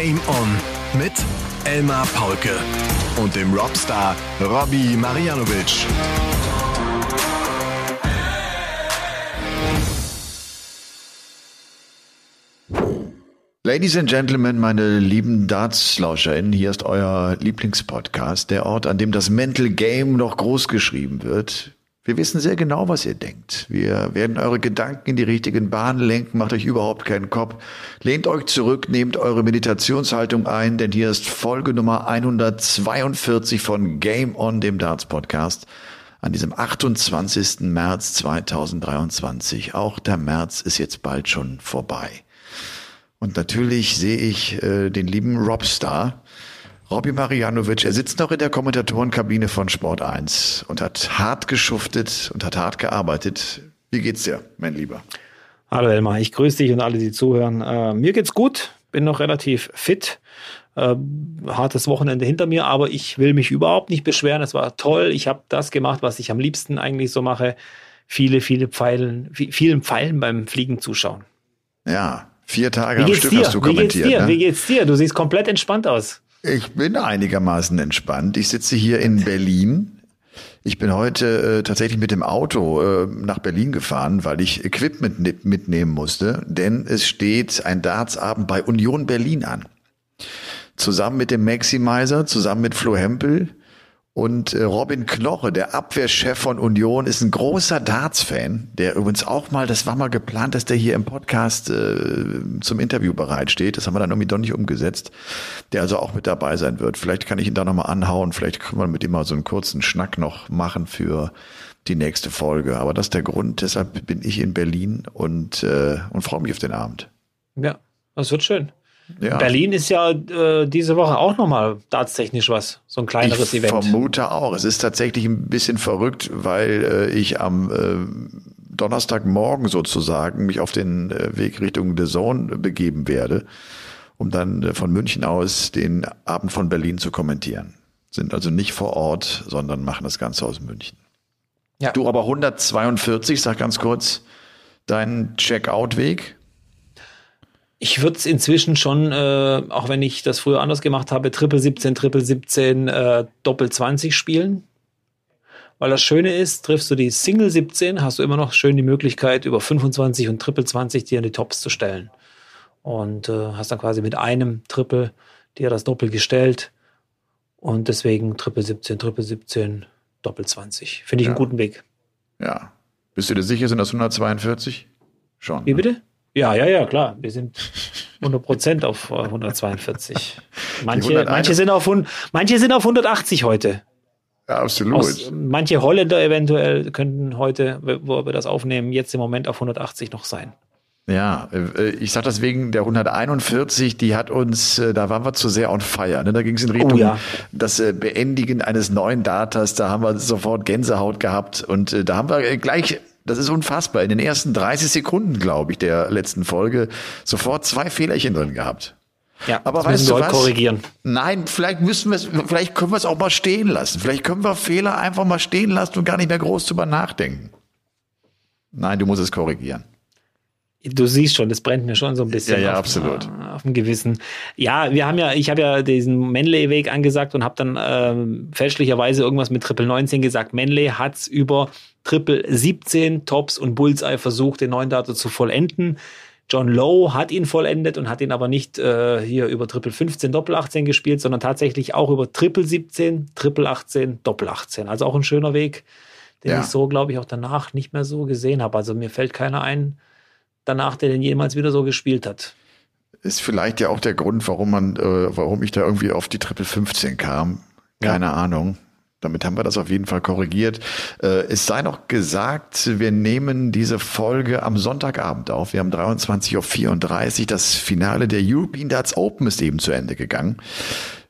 Game On mit Elmar Paulke und dem Robstar Robbie Marianovic. Ladies and Gentlemen, meine lieben Darts-LauscherInnen, hier ist euer Lieblingspodcast, der Ort, an dem das Mental Game noch groß geschrieben wird. Wir wissen sehr genau, was ihr denkt. Wir werden eure Gedanken in die richtigen Bahnen lenken, macht euch überhaupt keinen Kopf. Lehnt euch zurück, nehmt eure Meditationshaltung ein, denn hier ist Folge Nummer 142 von Game On, dem Darts Podcast, an diesem 28. März 2023. Auch der März ist jetzt bald schon vorbei. Und natürlich sehe ich äh, den lieben Robstar, Robby Marianovic. Er sitzt noch in der Kommentatorenkabine von Sport 1 und hat hart geschuftet und hat hart gearbeitet. Wie geht's dir, mein Lieber? Hallo Elmar, ich grüße dich und alle, die zuhören. Äh, mir geht's gut, bin noch relativ fit. Äh, hartes Wochenende hinter mir, aber ich will mich überhaupt nicht beschweren. Es war toll. Ich habe das gemacht, was ich am liebsten eigentlich so mache. Viele, viele Pfeilen, vielen Pfeilen beim Fliegen zuschauen. Ja, Vier Tage am Stück dir? hast du kommentiert. Wie geht's dir? Ne? Wie geht's dir? Du siehst komplett entspannt aus. Ich bin einigermaßen entspannt. Ich sitze hier in Berlin. Ich bin heute äh, tatsächlich mit dem Auto äh, nach Berlin gefahren, weil ich Equipment mitnehmen musste, denn es steht ein Dartsabend bei Union Berlin an. Zusammen mit dem Maximizer, zusammen mit Flo Hempel, und äh, Robin Knoche, der Abwehrchef von Union, ist ein großer Darts-Fan, der übrigens auch mal, das war mal geplant, dass der hier im Podcast äh, zum Interview bereitsteht. Das haben wir dann irgendwie doch nicht umgesetzt. Der also auch mit dabei sein wird. Vielleicht kann ich ihn da nochmal anhauen. Vielleicht können wir mit ihm mal so einen kurzen Schnack noch machen für die nächste Folge. Aber das ist der Grund. Deshalb bin ich in Berlin und, äh, und freue mich auf den Abend. Ja, das wird schön. Ja. Berlin ist ja äh, diese Woche auch nochmal dartstechnisch was, so ein kleineres ich Event. Ich vermute auch. Es ist tatsächlich ein bisschen verrückt, weil äh, ich am äh, Donnerstagmorgen sozusagen mich auf den äh, Weg Richtung The Zone begeben werde, um dann äh, von München aus den Abend von Berlin zu kommentieren. Sind also nicht vor Ort, sondern machen das Ganze aus München. Ja. Du aber 142, sag ganz kurz, deinen Checkout-Weg. Ich würde es inzwischen schon, äh, auch wenn ich das früher anders gemacht habe, Triple 17, Triple 17, äh, Doppel 20 spielen. Weil das Schöne ist, triffst du die Single 17, hast du immer noch schön die Möglichkeit, über 25 und Triple 20 dir in die Tops zu stellen. Und äh, hast dann quasi mit einem Triple dir das Doppel gestellt. Und deswegen Triple 17, Triple 17, Doppel 20. Finde ich ja. einen guten Weg. Ja. Bist du dir sicher, sind das 142? Schon. Wie ne? bitte? Ja, ja, ja, klar. Wir sind 100 Prozent auf 142. Manche, manche, sind auf, manche sind auf 180 heute. Ja, absolut. Aus, manche Holländer eventuell könnten heute, wo wir das aufnehmen, jetzt im Moment auf 180 noch sein. Ja, äh, ich sag das wegen der 141, die hat uns, äh, da waren wir zu sehr on fire. Ne? Da ging es in Richtung oh, ja. das äh, Beendigen eines neuen Datas, da haben wir sofort Gänsehaut gehabt und da haben wir gleich das ist unfassbar. In den ersten 30 Sekunden, glaube ich, der letzten Folge sofort zwei Fehlerchen drin gehabt. Ja, aber weißt du was? korrigieren. Nein, vielleicht müssen wir es, vielleicht können wir es auch mal stehen lassen. Vielleicht können wir Fehler einfach mal stehen lassen und gar nicht mehr groß drüber nachdenken. Nein, du musst es korrigieren. Du siehst schon, das brennt mir schon so ein bisschen ja, ja, auf, absolut. Äh, auf dem Gewissen. Ja, wir haben ja, ich habe ja diesen Manley-Weg angesagt und habe dann ähm, fälschlicherweise irgendwas mit Triple 19 gesagt. Manley hat's über Triple 17 Tops und Bullseye versucht, den neuen Data zu vollenden. John Lowe hat ihn vollendet und hat ihn aber nicht äh, hier über Triple 15, Doppel 18 gespielt, sondern tatsächlich auch über Triple 17, Triple 18, Doppel 18. Also auch ein schöner Weg, den ja. ich so, glaube ich, auch danach nicht mehr so gesehen habe. Also mir fällt keiner ein, danach, der den jemals wieder so gespielt hat. Ist vielleicht ja auch der Grund, warum man, äh, warum ich da irgendwie auf die Triple 15 kam. Keine ja. Ahnung. Damit haben wir das auf jeden Fall korrigiert. Äh, es sei noch gesagt, wir nehmen diese Folge am Sonntagabend auf. Wir haben 23.34 Uhr. Das Finale der European Darts Open ist eben zu Ende gegangen.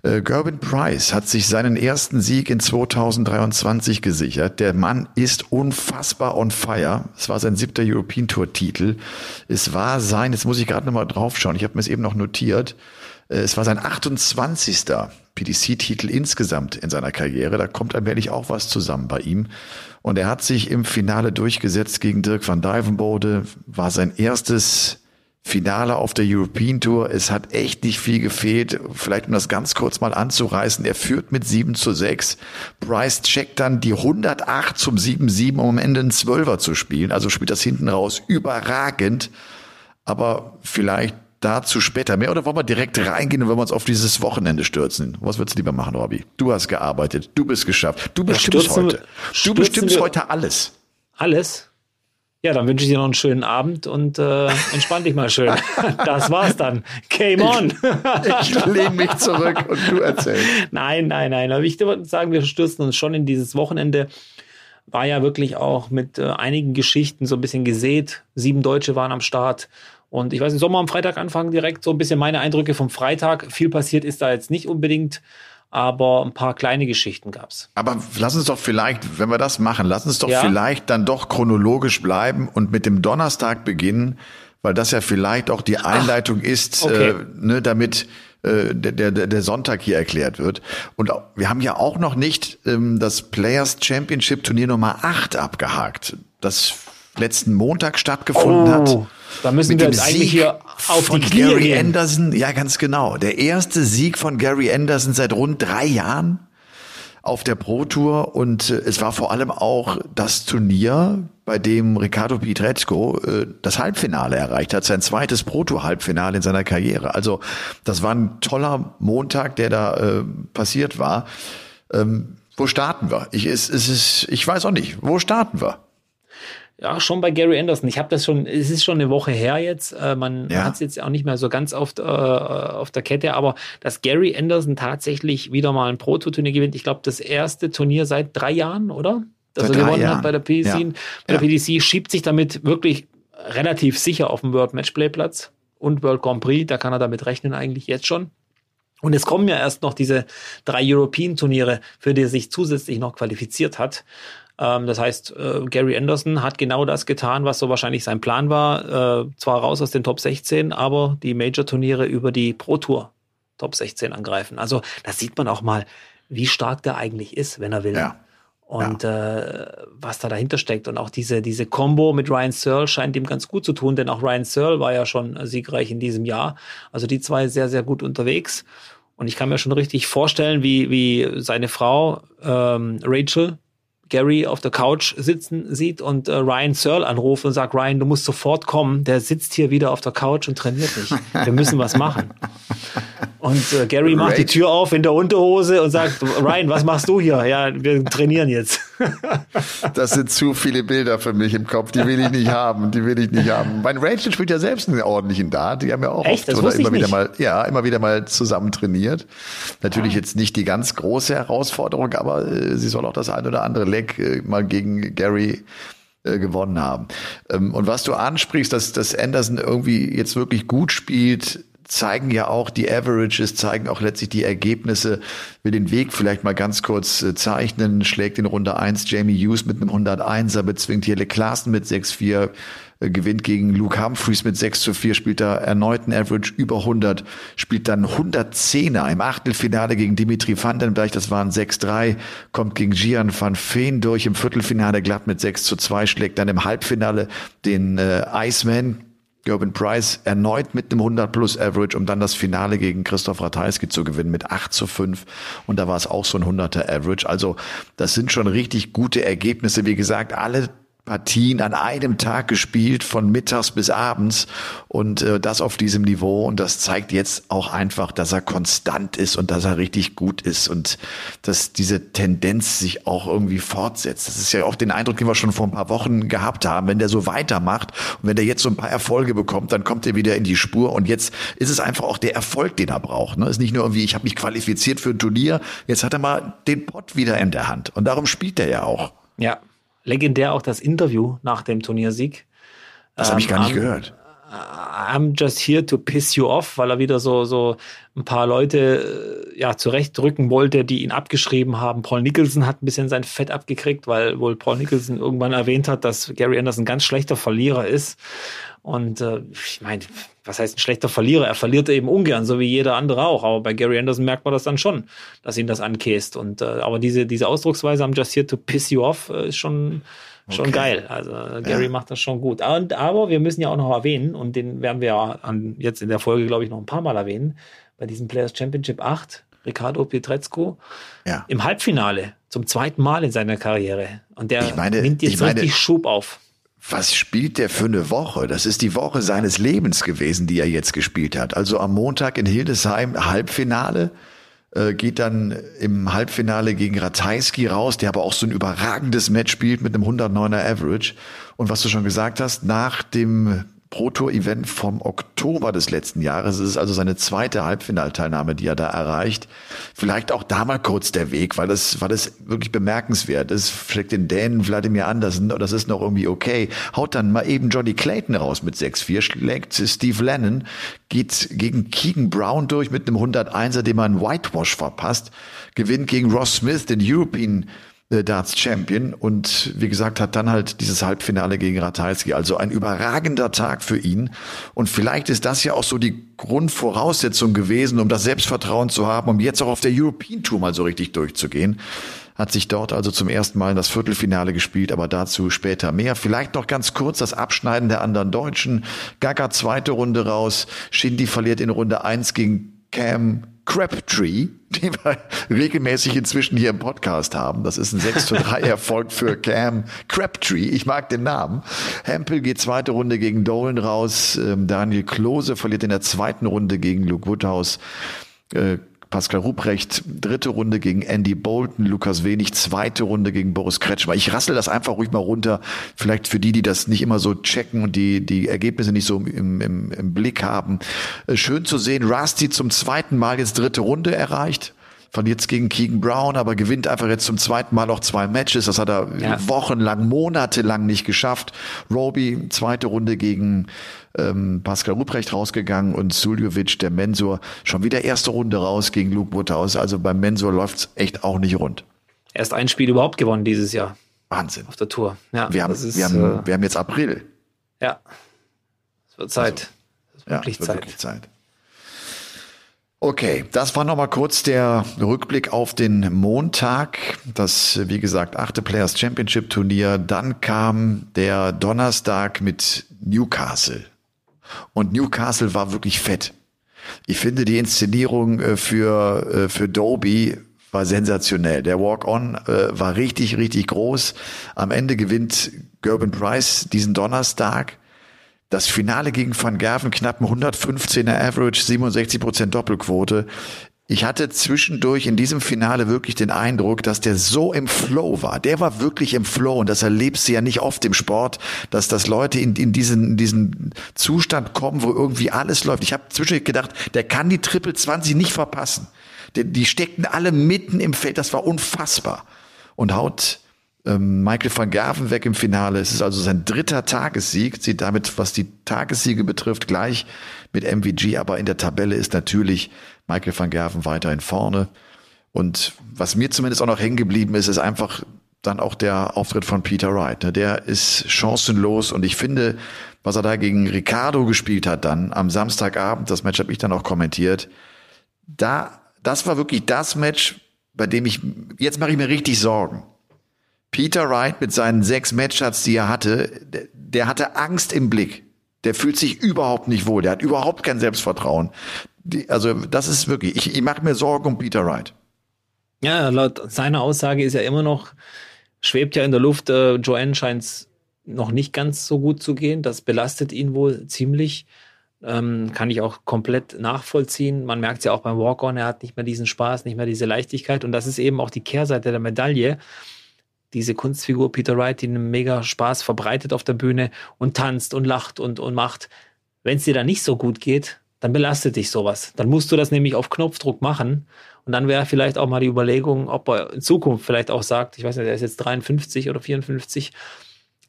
Äh, Gerben Price hat sich seinen ersten Sieg in 2023 gesichert. Der Mann ist unfassbar on fire. Es war sein siebter European Tour Titel. Es war sein, jetzt muss ich gerade nochmal draufschauen, ich habe mir es eben noch notiert. Äh, es war sein 28. PDC-Titel insgesamt in seiner Karriere. Da kommt allmählich auch was zusammen bei ihm. Und er hat sich im Finale durchgesetzt gegen Dirk van Dijvenbode, war sein erstes Finale auf der European Tour. Es hat echt nicht viel gefehlt. Vielleicht um das ganz kurz mal anzureißen. Er führt mit 7 zu 6. Bryce checkt dann die 108 zum 7-7, um am Ende einen Zwölfer zu spielen. Also spielt das hinten raus überragend. Aber vielleicht dazu später mehr. Oder wollen wir direkt reingehen und wollen wir uns auf dieses Wochenende stürzen? Was würdest du lieber machen, Robby? Du hast gearbeitet. Du bist geschafft. Du bestimmst ja, heute. Du bestimmst heute alles. Alles? Ja, dann wünsche ich dir noch einen schönen Abend und äh, entspann dich mal schön. Das war's dann. Game on. Ich, ich lehne mich zurück und du erzählst. Nein, nein, nein. Aber ich würde sagen, wir stürzen uns schon in dieses Wochenende. War ja wirklich auch mit äh, einigen Geschichten so ein bisschen gesät. Sieben Deutsche waren am Start. Und ich weiß nicht, sollen wir am Freitag anfangen direkt? So ein bisschen meine Eindrücke vom Freitag. Viel passiert ist da jetzt nicht unbedingt aber ein paar kleine Geschichten gab's. Aber lass uns doch vielleicht, wenn wir das machen, lass uns doch ja? vielleicht dann doch chronologisch bleiben und mit dem Donnerstag beginnen, weil das ja vielleicht auch die Einleitung Ach, ist, okay. äh, ne, damit äh, der, der, der Sonntag hier erklärt wird. Und wir haben ja auch noch nicht ähm, das Players Championship Turnier Nummer 8 abgehakt, das letzten Montag stattgefunden oh. hat. Da müssen wir jetzt eigentlich hier auf von die Knie Gary gehen. Anderson, ja ganz genau. Der erste Sieg von Gary Anderson seit rund drei Jahren auf der Pro Tour und äh, es war vor allem auch das Turnier, bei dem Ricardo Pietrezco äh, das Halbfinale erreicht hat, sein zweites Pro Tour Halbfinale in seiner Karriere. Also das war ein toller Montag, der da äh, passiert war. Ähm, wo starten wir? Ich, es, es ist, ich weiß auch nicht. Wo starten wir? Ja, schon bei Gary Anderson. Ich habe das schon, es ist schon eine Woche her jetzt. Äh, man ja. hat es jetzt auch nicht mehr so ganz auf, äh, auf der Kette, aber dass Gary Anderson tatsächlich wieder mal ein Pro-Tour-Turnier gewinnt, ich glaube, das erste Turnier seit drei Jahren, oder? Das seit er gewonnen Jahren. hat bei der PDC. Ja. Bei der PDC schiebt sich damit wirklich relativ sicher auf den World Matchplay Platz und World Grand Prix. Da kann er damit rechnen eigentlich jetzt schon. Und es kommen ja erst noch diese drei European Turniere, für die er sich zusätzlich noch qualifiziert hat. Ähm, das heißt, äh, Gary Anderson hat genau das getan, was so wahrscheinlich sein Plan war. Äh, zwar raus aus den Top 16, aber die Major-Turniere über die Pro Tour Top 16 angreifen. Also da sieht man auch mal, wie stark der eigentlich ist, wenn er will. Ja. Und ja. äh, was da dahinter steckt. Und auch diese, diese Combo mit Ryan Searle scheint ihm ganz gut zu tun, denn auch Ryan Searle war ja schon siegreich in diesem Jahr. Also die zwei sehr, sehr gut unterwegs. Und ich kann mir schon richtig vorstellen, wie, wie seine Frau ähm, Rachel Gary auf der Couch sitzen sieht und äh, Ryan Searle anruft und sagt, Ryan, du musst sofort kommen, der sitzt hier wieder auf der Couch und trainiert nicht. Wir müssen was machen. Und äh, Gary macht Great. die Tür auf in der Unterhose und sagt, Ryan, was machst du hier? Ja, wir trainieren jetzt. das sind zu viele Bilder für mich im Kopf, die will ich nicht haben, die will ich nicht haben. Mein Rachel spielt ja selbst einen ordentlichen Dart, die haben ja auch Echt? oft oder immer wieder mal, ja, immer wieder mal zusammen trainiert. Natürlich ah. jetzt nicht die ganz große Herausforderung, aber äh, sie soll auch das ein oder andere Leck äh, mal gegen Gary äh, gewonnen haben. Ähm, und was du ansprichst, dass, dass Anderson irgendwie jetzt wirklich gut spielt, zeigen ja auch die Averages, zeigen auch letztlich die Ergebnisse. Will den Weg vielleicht mal ganz kurz äh, zeichnen. Schlägt in Runde 1 Jamie Hughes mit einem 101er, bezwingt Jelle Klaassen mit 6-4, äh, gewinnt gegen Luke Humphreys mit 6 zu 4, spielt da erneut ein Average über 100, spielt dann 110er im Achtelfinale gegen Dimitri Vandenberg, das waren 6-3, kommt gegen Gian van Veen durch im Viertelfinale. Glatt mit 6 zu 2, schlägt dann im Halbfinale den äh, Iceman Gerben Price erneut mit einem 100 plus Average, um dann das Finale gegen Christoph Ratajski zu gewinnen mit 8 zu 5. Und da war es auch so ein 100er Average. Also das sind schon richtig gute Ergebnisse. Wie gesagt, alle Partien an einem Tag gespielt, von mittags bis abends und äh, das auf diesem Niveau. Und das zeigt jetzt auch einfach, dass er konstant ist und dass er richtig gut ist und dass diese Tendenz sich auch irgendwie fortsetzt. Das ist ja auch den Eindruck, den wir schon vor ein paar Wochen gehabt haben. Wenn der so weitermacht und wenn der jetzt so ein paar Erfolge bekommt, dann kommt er wieder in die Spur. Und jetzt ist es einfach auch der Erfolg, den er braucht. Ne? Ist nicht nur irgendwie, ich habe mich qualifiziert für ein Turnier, jetzt hat er mal den Pott wieder in der Hand. Und darum spielt er ja auch. Ja, legendär auch das Interview nach dem Turniersieg. Das habe ich gar nicht um, gehört. I'm just here to piss you off, weil er wieder so, so ein paar Leute äh, ja, zurechtdrücken wollte, die ihn abgeschrieben haben. Paul Nicholson hat ein bisschen sein Fett abgekriegt, weil wohl Paul Nicholson irgendwann erwähnt hat, dass Gary Anderson ein ganz schlechter Verlierer ist. Und äh, ich meine, was heißt ein schlechter Verlierer? Er verliert eben ungern, so wie jeder andere auch. Aber bei Gary Anderson merkt man das dann schon, dass ihn das ankäst. Und äh, aber diese, diese Ausdrucksweise am Just Here to Piss You Off äh, ist schon schon Okay. geil. Also Gary Ja. macht das schon gut. Und, aber wir müssen ja auch noch erwähnen, und den werden wir ja an, jetzt in der Folge, glaube ich, noch ein paar Mal erwähnen, bei diesem Players Championship 8, Ricardo Pietrezco, Ja. im Halbfinale, zum zweiten Mal in seiner Karriere. Und der meine- nimmt jetzt meine- richtig Schub auf. Was spielt der für eine Woche? Das ist die Woche seines Lebens gewesen, die er jetzt gespielt hat. Also am Montag in Hildesheim Halbfinale, äh, geht dann im Halbfinale gegen Ratajski raus, der aber auch so ein überragendes Match spielt mit einem 109er Average. Und was du schon gesagt hast, nach dem Pro Tour Event vom Oktober des letzten Jahres. Es ist also seine zweite Halbfinalteilnahme, die er da erreicht. Vielleicht auch da mal kurz der Weg, weil das, weil das wirklich bemerkenswert ist. Schlägt den Dänen Wladimir Andersen, das ist noch irgendwie okay. Haut dann mal eben Johnny Clayton raus mit 6-4, schlägt Steve Lennon, geht gegen Keegan Brown durch mit einem 101er, dem man Whitewash verpasst, gewinnt gegen Ross Smith, den European äh, Darts Champion und wie gesagt hat dann halt dieses Halbfinale gegen Ratajski. Also ein überragender Tag für ihn und vielleicht ist das ja auch so die Grundvoraussetzung gewesen, um das Selbstvertrauen zu haben, um jetzt auch auf der European Tour mal so richtig durchzugehen. Hat sich dort also zum ersten Mal in das Viertelfinale gespielt, aber dazu später mehr. Vielleicht noch ganz kurz das Abschneiden der anderen Deutschen. Gaga zweite Runde raus. Shindy verliert in Runde eins gegen Cam Crabtree, den wir regelmäßig inzwischen hier im Podcast haben. Das ist ein 6 zu 3 Erfolg für Cam Crabtree. Ich mag den Namen. Hempel geht zweite Runde gegen Dolan raus. Ähm, Daniel Klose verliert in der zweiten Runde gegen Luke Woodhouse. Pascal Ruprecht, dritte Runde gegen Andy Bolton, Lukas Wenig, zweite Runde gegen Boris Kretschmer. Ich rassel das einfach ruhig mal runter. Vielleicht für die, die das nicht immer so checken und die, die Ergebnisse nicht so im, im, im Blick haben. Äh, Schön zu sehen, Rusty zum zweiten Mal jetzt dritte Runde erreicht. Verliert jetzt gegen Keegan Brown, aber gewinnt einfach jetzt zum zweiten Mal auch zwei Matches. Das hat er Ja. wochenlang, monatelang nicht geschafft. Roby, zweite Runde gegen ähm, Pascal Ruprecht rausgegangen und Suljovic, der Mensur, schon wieder erste Runde raus gegen Luke Woodhouse. Also beim Mensur läuft's echt auch nicht rund. Erst ein Spiel überhaupt gewonnen dieses Jahr Wahnsinn. auf der Tour. Ja, Wir haben, ist, wir haben, äh, wir haben jetzt April. ja, es wird Zeit. Es wird Ja, wirklich es wird Zeit. wirklich Zeit. Okay, das war nochmal kurz der Rückblick auf den Montag. Das, wie gesagt, achte Players Championship Turnier. Dann kam der Donnerstag mit Newcastle. Und Newcastle war wirklich fett. Ich finde die Inszenierung äh, für, äh, für Doby war sensationell. Der Walk-On äh, war richtig, richtig groß. Am Ende gewinnt Gerben Price diesen Donnerstag. Das Finale gegen Van Gerven, knapp ein 115er Average, 67% Doppelquote. Ich hatte zwischendurch in diesem Finale wirklich den Eindruck, dass der so im Flow war. Der war wirklich im Flow und das erlebst du ja nicht oft im Sport, dass das Leute in, in, diesen, in diesen Zustand kommen, wo irgendwie alles läuft. Ich habe zwischendurch gedacht, der kann die Triple 20 nicht verpassen. Die, die steckten alle mitten im Feld, das war unfassbar. Und haut ähm, Michael van Gerven weg im Finale. Es ist also sein dritter Tagessieg, sieht damit, was die Tagessiege betrifft, gleich mit MVG, aber in der Tabelle ist natürlich Michael van Gerven weiterhin vorne. Und was mir zumindest auch noch hängen geblieben ist, ist einfach dann auch der Auftritt von Peter Wright. ne? Der ist chancenlos und ich finde, was er da gegen Ricardo gespielt hat dann am Samstagabend, das Match habe ich dann auch kommentiert, da, das war wirklich das Match, bei dem ich, jetzt mache ich mir richtig Sorgen. Peter Wright mit seinen sechs Matchups, die er hatte, der, der hatte Angst im Blick. Der fühlt sich überhaupt nicht wohl. Der hat überhaupt kein Selbstvertrauen. Die, also das ist wirklich, ich, ich mache mir Sorgen um Peter Wright. Ja, laut seiner Aussage ist ja immer noch, schwebt ja in der Luft, äh, Joanne scheint es noch nicht ganz so gut zu gehen. Das belastet ihn wohl ziemlich. Ähm, kann ich auch komplett nachvollziehen. Man merkt es ja auch beim Walk-On, er hat nicht mehr diesen Spaß, nicht mehr diese Leichtigkeit. Und das ist eben auch die Kehrseite der Medaille. Diese Kunstfigur Peter Wright, die einen mega Spaß verbreitet auf der Bühne und tanzt und lacht und, und macht. Wenn es dir da nicht so gut geht, dann belastet dich sowas. Dann musst du das nämlich auf Knopfdruck machen. Und dann wäre vielleicht auch mal die Überlegung, ob er in Zukunft vielleicht auch sagt, ich weiß nicht, er ist jetzt 53 oder 54,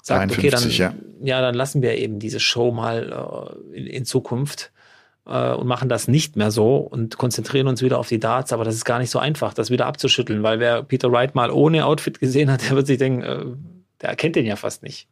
sagt, 53, okay, dann, ja. dann lassen wir eben diese Show mal äh, in, in Zukunft äh, und machen das nicht mehr so und konzentrieren uns wieder auf die Darts. Aber das ist gar nicht so einfach, das wieder abzuschütteln, weil wer Peter Wright mal ohne Outfit gesehen hat, der wird sich denken, äh, der erkennt den ja fast nicht.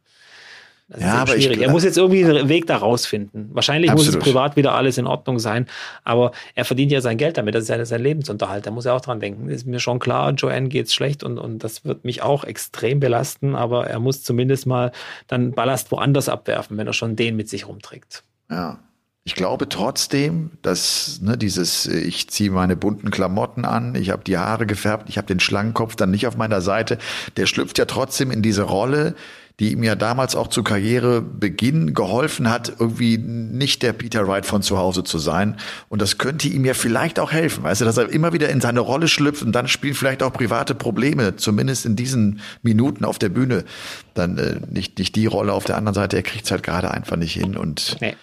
Das Ja, ist aber ich schwierig. gl- er muss jetzt irgendwie einen Weg da rausfinden. Wahrscheinlich muss Absolut. es privat wieder alles in Ordnung sein, aber er verdient ja sein Geld damit. Das ist ja sein Lebensunterhalt. Da muss er auch dran denken. Ist mir schon klar, Joanne geht's schlecht und, und das wird mich auch extrem belasten, aber er muss zumindest mal dann Ballast woanders abwerfen, wenn er schon den mit sich rumträgt. Ja. Ich glaube trotzdem, dass ne, dieses, äh, ich ziehe meine bunten Klamotten an, ich habe die Haare gefärbt, ich habe den Schlangenkopf dann nicht auf meiner Seite, der schlüpft ja trotzdem in diese Rolle, die ihm ja damals auch zu Karrierebeginn geholfen hat, irgendwie nicht der Peter Wright von zu Hause zu sein. Und das könnte ihm ja vielleicht auch helfen, weißt du, dass er immer wieder in seine Rolle schlüpft und dann spielen vielleicht auch private Probleme, zumindest in diesen Minuten auf der Bühne, dann äh, nicht, nicht die Rolle auf der anderen Seite, er kriegt es halt gerade einfach nicht hin und Nee.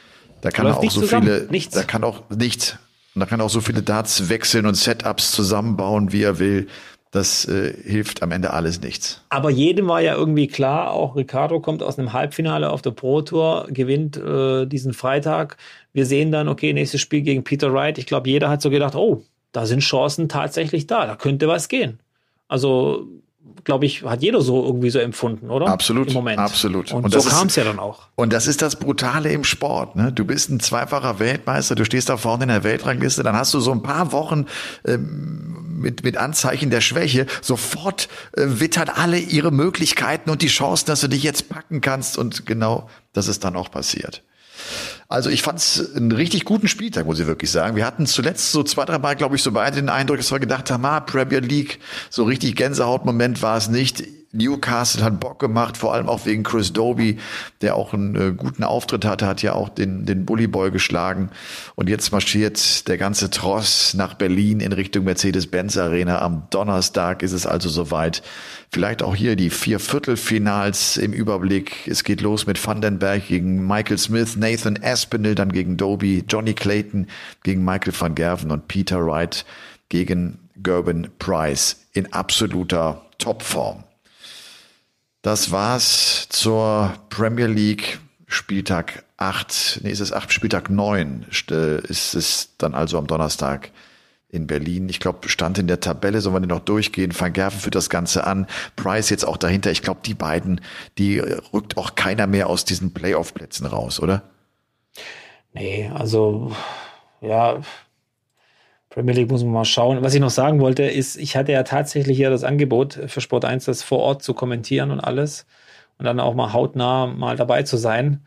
da kann er auch so zusammen. viele, Nichts. da kann auch nichts. Und da kann er auch so viele Darts wechseln und Setups zusammenbauen, wie er will. Das äh, hilft am Ende alles nichts. Aber jedem war ja irgendwie klar, auch Ricardo kommt aus einem Halbfinale auf der Pro Tour, gewinnt äh, diesen Freitag. Wir sehen dann, okay, nächstes Spiel gegen Peter Wright. Ich glaube, jeder hat so gedacht, oh, da sind Chancen tatsächlich da, da könnte was gehen. Also, glaube ich, hat jeder so irgendwie so empfunden, oder? Absolut, Im Moment. absolut. Und, Und so das ist- kam es ja dann auch. Und das ist das Brutale im Sport. Ne? Du bist ein zweifacher Weltmeister, du stehst da vorne in der Weltrangliste, dann hast du so ein paar Wochen ähm, mit, mit Anzeichen der Schwäche. Sofort äh, wittern alle ihre Möglichkeiten und die Chancen, dass du dich jetzt packen kannst. Und genau das ist dann auch passiert. Also ich fand es einen richtig guten Spieltag, muss ich wirklich sagen. Wir hatten zuletzt so zwei, drei Mal, glaube ich, so beide den Eindruck, dass wir gedacht haben, ah, Premier League, so richtig Gänsehautmoment war es nicht. Newcastle hat Bock gemacht, vor allem auch wegen Chris Doby, der auch einen äh, guten Auftritt hatte, hat ja auch den, den Bully Boy geschlagen. Und jetzt marschiert der ganze Tross nach Berlin in Richtung Mercedes-Benz Arena. Am Donnerstag ist es also soweit. Vielleicht auch hier die vier Viertelfinals im Überblick. Es geht los mit Vandenberg gegen Michael Smith, Nathan Aspinall dann gegen Doby, Johnny Clayton gegen Michael van Gerven und Peter Wright gegen Gerben Price in absoluter Topform. Das war's zur Premier League Spieltag 8. Nee, ist es 8, Spieltag 9 st- ist es dann also am Donnerstag in Berlin. Ich glaube, stand in der Tabelle, sollen wir den noch durchgehen. Van Gerven führt das Ganze an. Price jetzt auch dahinter. Ich glaube, die beiden, die äh, rückt auch keiner mehr aus diesen Playoff-Plätzen raus, oder? Nee, also ja, Premier League muss man mal schauen. Was ich noch sagen wollte, ist, ich hatte ja tatsächlich ja das Angebot für Sport 1, das vor Ort zu kommentieren und alles und dann auch mal hautnah mal dabei zu sein.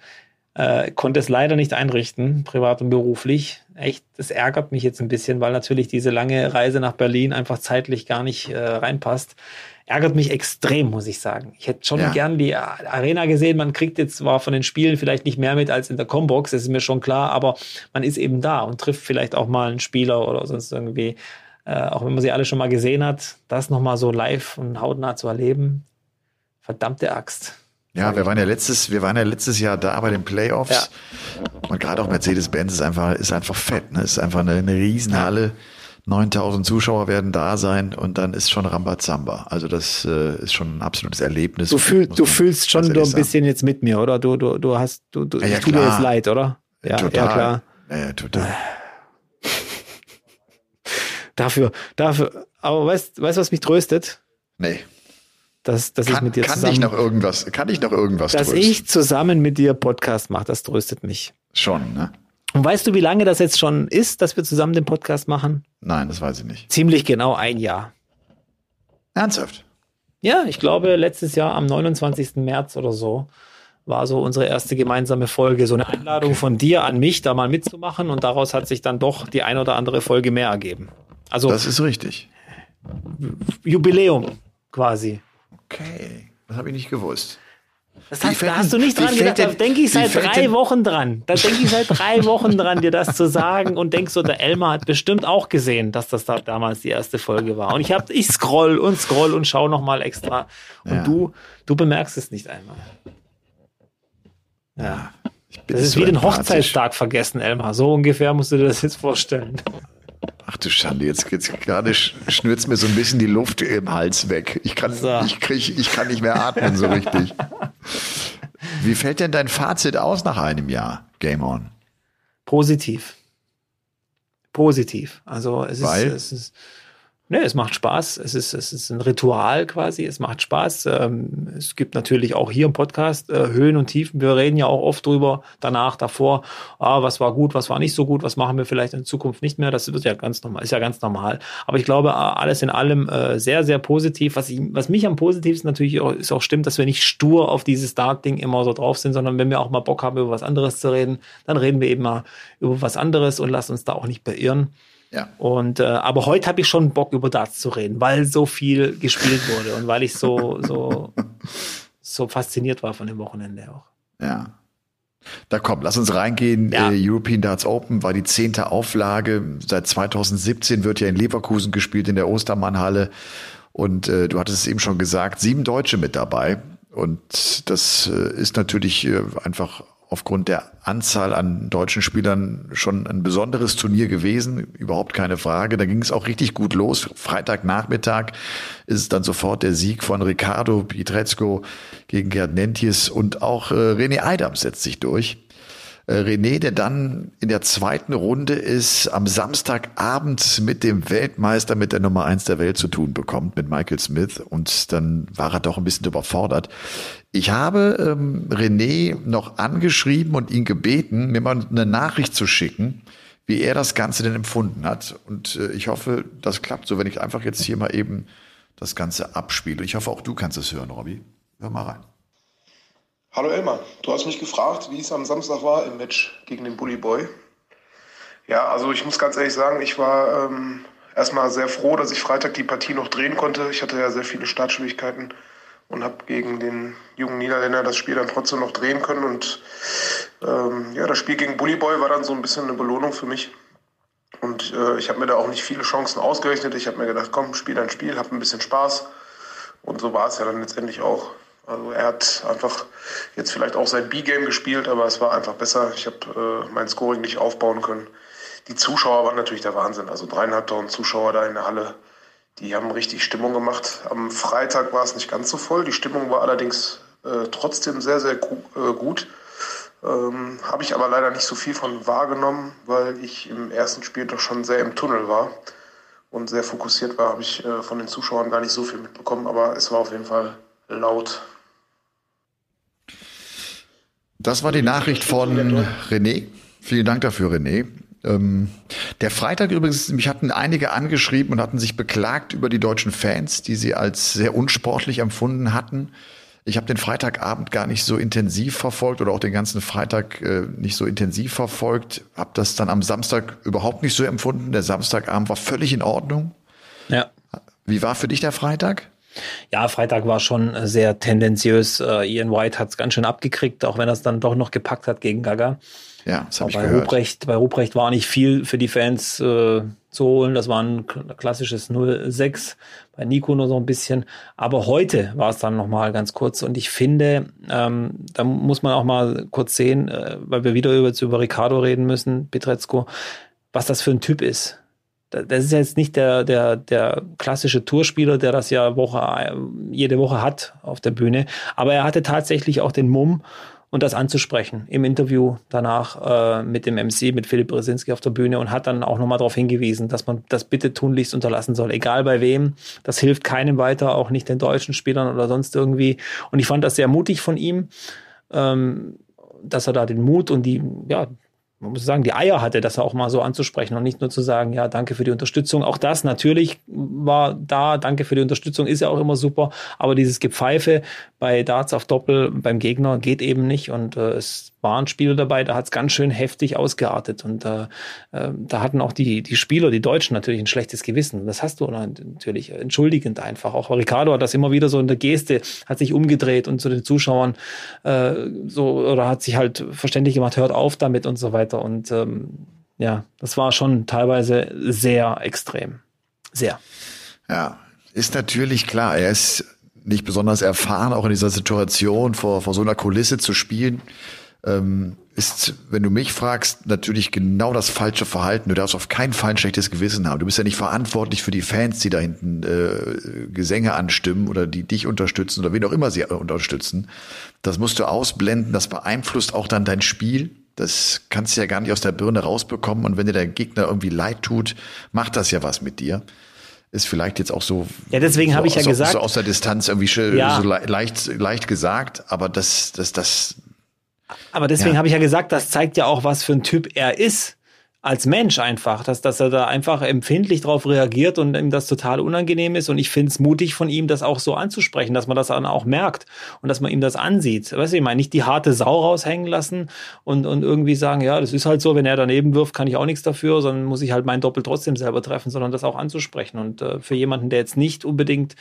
Äh, konnte es leider nicht einrichten, privat und beruflich. Echt, das ärgert mich jetzt ein bisschen, weil natürlich diese lange Reise nach Berlin einfach zeitlich gar nicht äh, reinpasst. Ärgert mich extrem, muss ich sagen. Ich hätte schon Ja. gern die Arena gesehen. Man kriegt jetzt zwar von den Spielen vielleicht nicht mehr mit als in der Combox, das ist mir schon klar, aber man ist eben da und trifft vielleicht auch mal einen Spieler oder sonst irgendwie, äh, auch wenn man sie alle schon mal gesehen hat, das nochmal so live und hautnah zu erleben. Verdammte Axt. Ja, wir waren ja letztes, wir waren ja letztes Jahr da bei den Playoffs. Und gerade auch Mercedes-Benz ist einfach, ist einfach fett, ne? Ist einfach eine, eine Riesenhalle. 9000 Zuschauer werden da sein und dann ist schon Rambazamba. Also das äh, ist schon ein absolutes Erlebnis. Du, fühl, du fühlst schon so ein bisschen jetzt mit mir, oder? Du, du, du hast, du, du, Ja, ja, ich tu dir jetzt leid, oder? Ja, total. ja klar. Ja, total. Dafür, dafür. Aber weißt, weißt, was mich tröstet? Nee. Dass, dass ich Kann, mit dir kann zusammen, ich noch irgendwas, kann ich noch irgendwas dass trösten? ich zusammen mit dir Podcast mache, das tröstet mich. Schon, ne? Und weißt du, wie lange das jetzt schon ist, dass wir zusammen den Podcast machen? Nein, das weiß ich nicht. Ziemlich genau ein Jahr. Ernsthaft? Ja, ich glaube, letztes Jahr am 29. März oder so war so unsere erste gemeinsame Folge. So eine Einladung von dir an mich, da mal mitzumachen. Und daraus hat sich dann doch die ein oder andere Folge mehr ergeben. Also Das ist richtig. Jubiläum quasi. Okay. Das habe ich nicht gewusst. Das fällt da hast du nicht dran gedacht. Da denke ich seit drei Wochen dran. Da denke ich seit drei Wochen dran, dir das zu sagen und denk so, der Elmar hat bestimmt auch gesehen, dass das da damals die erste Folge war. Und ich hab, ich scroll und scroll und schau noch mal extra. Und Ja. du, du bemerkst es nicht einmal. Ja. Das ist so wie den. Hochzeitstag vergessen, Elmar. So ungefähr musst du dir das jetzt vorstellen. Ach du Schande, jetzt, jetzt gerade sch- schnürt's mir so ein bisschen die Luft im Hals weg. Ich kann, So. ich, krieg, ich kann nicht mehr atmen so richtig. Wie fällt denn dein Fazit aus nach einem Jahr Game On? Positiv. Positiv. Also es ist, Weil? es ist Ne, es macht Spaß. Es ist, es ist ein Ritual quasi. Es macht Spaß. Ähm, es gibt natürlich auch hier im Podcast äh, Höhen und Tiefen. Wir reden ja auch oft drüber, danach, davor. Ah, was war gut, was war nicht so gut, was machen wir vielleicht in Zukunft nicht mehr. Das wird ja ganz normal, ist ja ganz normal. Aber ich glaube, alles in allem äh, sehr, sehr positiv. Was, ich, was mich am positivsten natürlich auch, ist auch stimmt, dass wir nicht stur auf dieses Start-Ding immer so drauf sind, sondern wenn wir auch mal Bock haben, über was anderes zu reden, dann reden wir eben mal über was anderes und lassen uns da auch nicht beirren. Ja. Und äh, aber heute habe ich schon Bock über Darts zu reden, weil so viel gespielt wurde und weil ich so so so fasziniert war von dem Wochenende auch. Ja. Da komm, lass uns reingehen. Ja. Äh, European Darts Open war die zehnte Auflage. Seit 2017 wird ja in Leverkusen gespielt in der Ostermannhalle. Und äh, du hattest es eben schon gesagt, sieben Deutsche mit dabei. Und das äh, ist natürlich äh, einfach aufgrund der Anzahl an deutschen Spielern schon ein besonderes Turnier gewesen, überhaupt keine Frage. Da ging es auch richtig gut los. Freitagnachmittag ist es dann sofort der Sieg von Ricardo Pietrezco gegen Gerd Nentjes und auch äh, René Eidams setzt sich durch. Äh, René, der dann in der zweiten Runde ist, am Samstagabend mit dem Weltmeister, mit der Nummer eins der Welt zu tun bekommt, mit Michael Smith. Und dann war er doch ein bisschen überfordert. Ich habe ähm, René noch angeschrieben und ihn gebeten, mir mal eine Nachricht zu schicken, wie er das Ganze denn empfunden hat. Und äh, ich hoffe, das klappt so, wenn ich einfach jetzt hier mal eben das Ganze abspiele. Ich hoffe, auch du kannst es hören, Robby. Hör mal rein. Hallo Elmar, du hast mich gefragt, wie es am Samstag war im Match gegen den Bully Boy. Ja, also ich muss ganz ehrlich sagen, ich war ähm, erstmal sehr froh, dass ich Freitag die Partie noch drehen konnte. Ich hatte ja sehr viele Startschwierigkeiten und habe gegen den jungen Niederländer das Spiel dann trotzdem noch drehen können. Und ähm, ja, das Spiel gegen Bully Boy war dann so ein bisschen eine Belohnung für mich. Und äh, ich habe mir da auch nicht viele Chancen ausgerechnet. Ich habe mir gedacht, komm, spiel dein Spiel, hab ein bisschen Spaß. Und so war es ja dann letztendlich auch. Also er hat einfach jetzt vielleicht auch sein B-Game gespielt, aber es war einfach besser. Ich habe äh, mein Scoring nicht aufbauen können. Die Zuschauer waren natürlich der Wahnsinn. Also dreieinhalbtausend Zuschauer da in der Halle, die haben richtig Stimmung gemacht. Am Freitag war es nicht ganz so voll. Die Stimmung war allerdings äh, trotzdem sehr, sehr äh, gut. Ähm, Habe ich aber leider nicht so viel von wahrgenommen, weil ich im ersten Spiel doch schon sehr im Tunnel war und sehr fokussiert war. Habe ich äh, von den Zuschauern gar nicht so viel mitbekommen, aber es war auf jeden Fall laut. Das war die Nachricht von René. Vielen Dank dafür, René. Ähm, der Freitag übrigens, mich hatten einige angeschrieben und hatten sich beklagt über die deutschen Fans, die sie als sehr unsportlich empfunden hatten. Ich habe den Freitagabend gar nicht so intensiv verfolgt oder auch den ganzen Freitag äh, nicht so intensiv verfolgt. Habe das dann am Samstag überhaupt nicht so empfunden. Der Samstagabend war völlig in Ordnung. Ja. Wie war für dich der Freitag? Ja, Freitag war schon sehr tendenziös. Uh, Ian White hat es ganz schön abgekriegt, auch wenn er es dann doch noch gepackt hat gegen Gaga. Ja, das habe ich bei gehört. Ruprecht, bei Ruprecht war nicht viel für die Fans äh, zu holen. Das war ein klassisches 0-6. Bei Nico nur so ein bisschen. Aber heute war es dann nochmal ganz kurz. Und ich finde, ähm, da muss man auch mal kurz sehen, äh, weil wir wieder über, über Ricardo reden müssen, Petrezko, was das für ein Typ ist das ist jetzt nicht der, der, der klassische Tourspieler, der das ja Woche, jede Woche hat auf der Bühne. Aber er hatte tatsächlich auch den Mumm und das anzusprechen im Interview danach äh, mit dem MC, mit Philipp Brzezinski auf der Bühne und hat dann auch nochmal darauf hingewiesen, dass man das bitte tunlichst unterlassen soll, egal bei wem. Das hilft keinem weiter, auch nicht den deutschen Spielern oder sonst irgendwie. Und ich fand das sehr mutig von ihm, ähm, dass er da den Mut und die, ja, man muss sagen, die Eier hatte, das auch mal so anzusprechen und nicht nur zu sagen, ja, danke für die Unterstützung. Auch das natürlich war da, danke für die Unterstützung, ist ja auch immer super, aber dieses Gepfeife bei Darts auf Doppel beim Gegner geht eben nicht und äh, es waren Spieler dabei, da hat es ganz schön heftig ausgeartet. Und äh, äh, da hatten auch die, die Spieler, die Deutschen, natürlich ein schlechtes Gewissen. Das hast du natürlich entschuldigend einfach. Auch Ricardo hat das immer wieder so in der Geste, hat sich umgedreht und zu den Zuschauern äh, so oder hat sich halt verständlich gemacht, hört auf damit und so weiter. Und ähm, ja, das war schon teilweise sehr extrem. Sehr. Ja, ist natürlich klar. Er ist nicht besonders erfahren, auch in dieser Situation vor, vor so einer Kulisse zu spielen ähm, ist, wenn du mich fragst, natürlich genau das falsche Verhalten. Du darfst auf keinen Fall ein schlechtes Gewissen haben. Du bist ja nicht verantwortlich für die Fans, die da hinten äh, Gesänge anstimmen oder die dich unterstützen oder wen auch immer sie unterstützen. Das musst du ausblenden. Das beeinflusst auch dann dein Spiel. Das kannst du ja gar nicht aus der Birne rausbekommen. Und wenn dir der Gegner irgendwie leid tut, macht das ja was mit dir. ist vielleicht jetzt auch so. Ja, deswegen so, habe ich ja so, gesagt. So aus der Distanz irgendwie Ja. so le leicht, leicht gesagt, aber das, das, das, Aber deswegen Ja. habe ich ja gesagt, das zeigt ja auch, was für ein Typ er ist. Als Mensch einfach, dass, dass er da einfach empfindlich drauf reagiert und ihm das total unangenehm ist. Und ich finde es mutig von ihm, das auch so anzusprechen, dass man das dann auch merkt und dass man ihm das ansieht. Weißt du, ich meine, nicht die harte Sau raushängen lassen und, und irgendwie sagen, ja, das ist halt so, wenn er daneben wirft, kann ich auch nichts dafür, sondern muss ich halt mein Doppel trotzdem selber treffen, sondern das auch anzusprechen. Und äh, für jemanden, der jetzt nicht unbedingt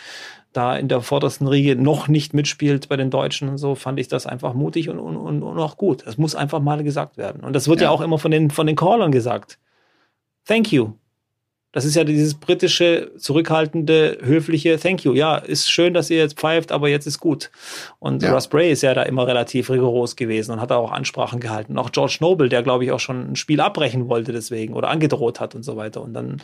da in der vordersten Riege noch nicht mitspielt bei den Deutschen und so, fand ich das einfach mutig und, und, und, und auch gut. Das muss einfach mal gesagt werden. Und das wird ja, Ja. auch immer von den, von den Callern gesagt. Thank you. Das ist ja dieses britische, zurückhaltende, höfliche Thank you. Ja, ist schön, dass ihr jetzt pfeift, aber jetzt ist gut. Und Ja. Russ Bray ist ja da immer relativ rigoros gewesen und hat da auch Ansprachen gehalten. Und auch George Noble, der, glaube ich, auch schon ein Spiel abbrechen wollte deswegen oder angedroht hat und so weiter. Und dann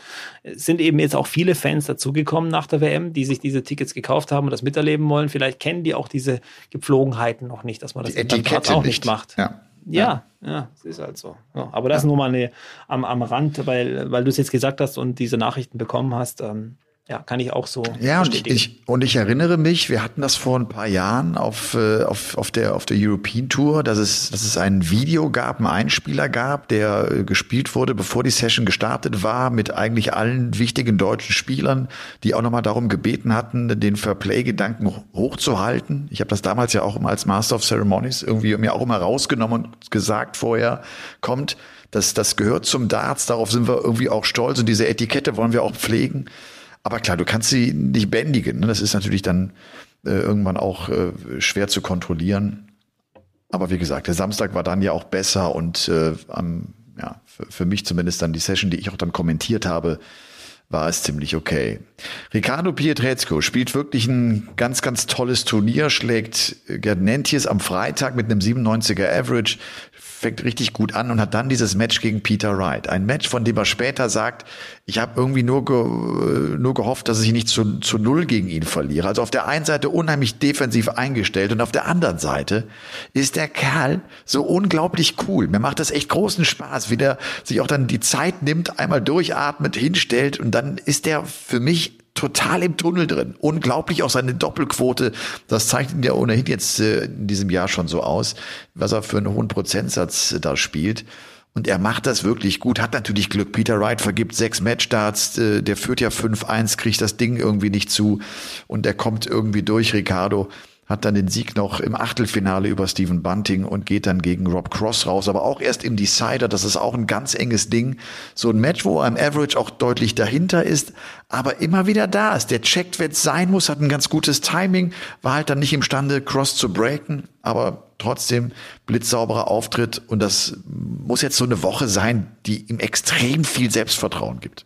sind eben jetzt auch viele Fans dazugekommen nach der WM, die sich diese Tickets gekauft haben und das miterleben wollen. Vielleicht kennen die auch diese Gepflogenheiten noch nicht, dass man das die Etikette auch nicht. nicht macht. Ja. Ja, ja, es ist halt so. Ja, aber das nur mal eine, am, am Rand, weil, weil du es jetzt gesagt hast und diese Nachrichten bekommen hast, ähm, ja, kann ich auch so Ja, und bestätigen. ich, und ich erinnere mich, wir hatten das vor ein paar Jahren auf, äh, auf, auf, der, auf der European Tour, dass es, dass es ein Video gab, einen Einspieler gab, der äh, gespielt wurde, bevor die Session gestartet war, mit eigentlich allen wichtigen deutschen Spielern, die auch nochmal darum gebeten hatten, den Fairplay-Gedanken ho- hochzuhalten. Ich habe das damals ja auch immer als Master of Ceremonies irgendwie mir auch immer rausgenommen und gesagt vorher, kommt, das, das gehört zum Darts, darauf sind wir irgendwie auch stolz und diese Etikette wollen wir auch pflegen. Aber klar, du kannst sie nicht bändigen. Ne? Das ist natürlich dann äh, irgendwann auch äh, schwer zu kontrollieren. Aber wie gesagt, der Samstag war dann ja auch besser und äh, am, ja, für, mich zumindest dann die Session, die ich auch dann kommentiert habe, war es ziemlich okay. Ricardo Pietrezco spielt wirklich ein ganz, ganz tolles Turnier, schlägt Gerd Nentjes am Freitag mit einem 97er Average, fängt richtig gut an und hat dann dieses Match gegen Peter Wright. Ein Match, von dem er später sagt, ich habe irgendwie nur, ge, nur gehofft, dass ich nicht zu, zu Null gegen ihn verliere. Also auf der einen Seite unheimlich defensiv eingestellt und auf der anderen Seite ist der Kerl so unglaublich cool. Mir macht das echt großen Spaß, wie der sich auch dann die Zeit nimmt, einmal durchatmet, hinstellt und dann ist der für mich total im Tunnel drin. Unglaublich auch seine Doppelquote. Das zeichnet ja ohnehin jetzt äh, in diesem Jahr schon so aus, was er für einen hohen Prozentsatz äh, da spielt. Und er macht das wirklich gut, hat natürlich Glück. Peter Wright vergibt sechs Matchstarts, äh, der führt ja 5-1, kriegt das Ding irgendwie nicht zu und er kommt irgendwie durch, Ricardo hat dann den Sieg noch im Achtelfinale über Stephen Bunting und geht dann gegen Rob Cross raus, aber auch erst im Decider, das ist auch ein ganz enges Ding. So ein Match, wo er im Average auch deutlich dahinter ist, aber immer wieder da ist. Der checkt, wenn es sein muss, hat ein ganz gutes Timing, war halt dann nicht imstande, Cross zu breaken, aber trotzdem blitzsauberer Auftritt und das muss jetzt so eine Woche sein, die ihm extrem viel Selbstvertrauen gibt.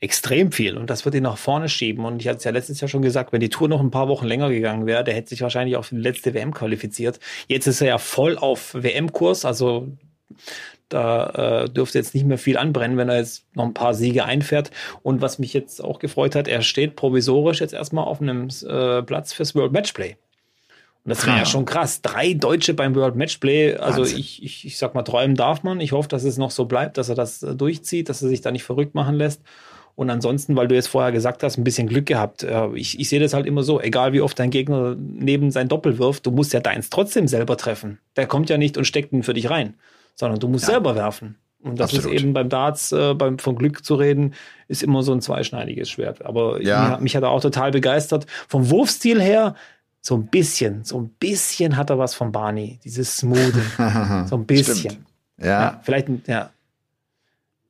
Extrem viel und das wird ihn nach vorne schieben. Und ich hatte es ja letztes Jahr schon gesagt, wenn die Tour noch ein paar Wochen länger gegangen wäre, der hätte sich wahrscheinlich auch für die letzte WM qualifiziert. Jetzt ist er ja voll auf WM-Kurs, also da äh, dürfte jetzt nicht mehr viel anbrennen, wenn er jetzt noch ein paar Siege einfährt. Und was mich jetzt auch gefreut hat, er steht provisorisch jetzt erstmal auf einem äh, Platz fürs World Matchplay. Und das wäre ja Ah. schon krass. Drei Deutsche beim World Matchplay. Also Wahnsinn. ich, ich, ich sag mal, träumen darf man. Ich hoffe, dass es noch so bleibt, dass er das äh, durchzieht, dass er sich da nicht verrückt machen lässt. Und ansonsten, weil du jetzt vorher gesagt hast, ein bisschen Glück gehabt. Äh, Ich, ich sehe das halt immer so, egal wie oft dein Gegner neben sein Doppel wirft, du musst ja deins trotzdem selber treffen. Der kommt ja nicht und steckt ihn für dich rein, sondern du musst selber werfen. Und das Absolut. ist eben beim Darts, äh, beim, von Glück zu reden, ist immer so ein zweischneidiges Schwert. Aber Ja. mich, mich hat er auch total begeistert. Vom Wurfstil her, so ein bisschen, so ein bisschen hat er was von Barney. Dieses Smoothe. so ein bisschen. Ja, Ja, vielleicht, ein- ja.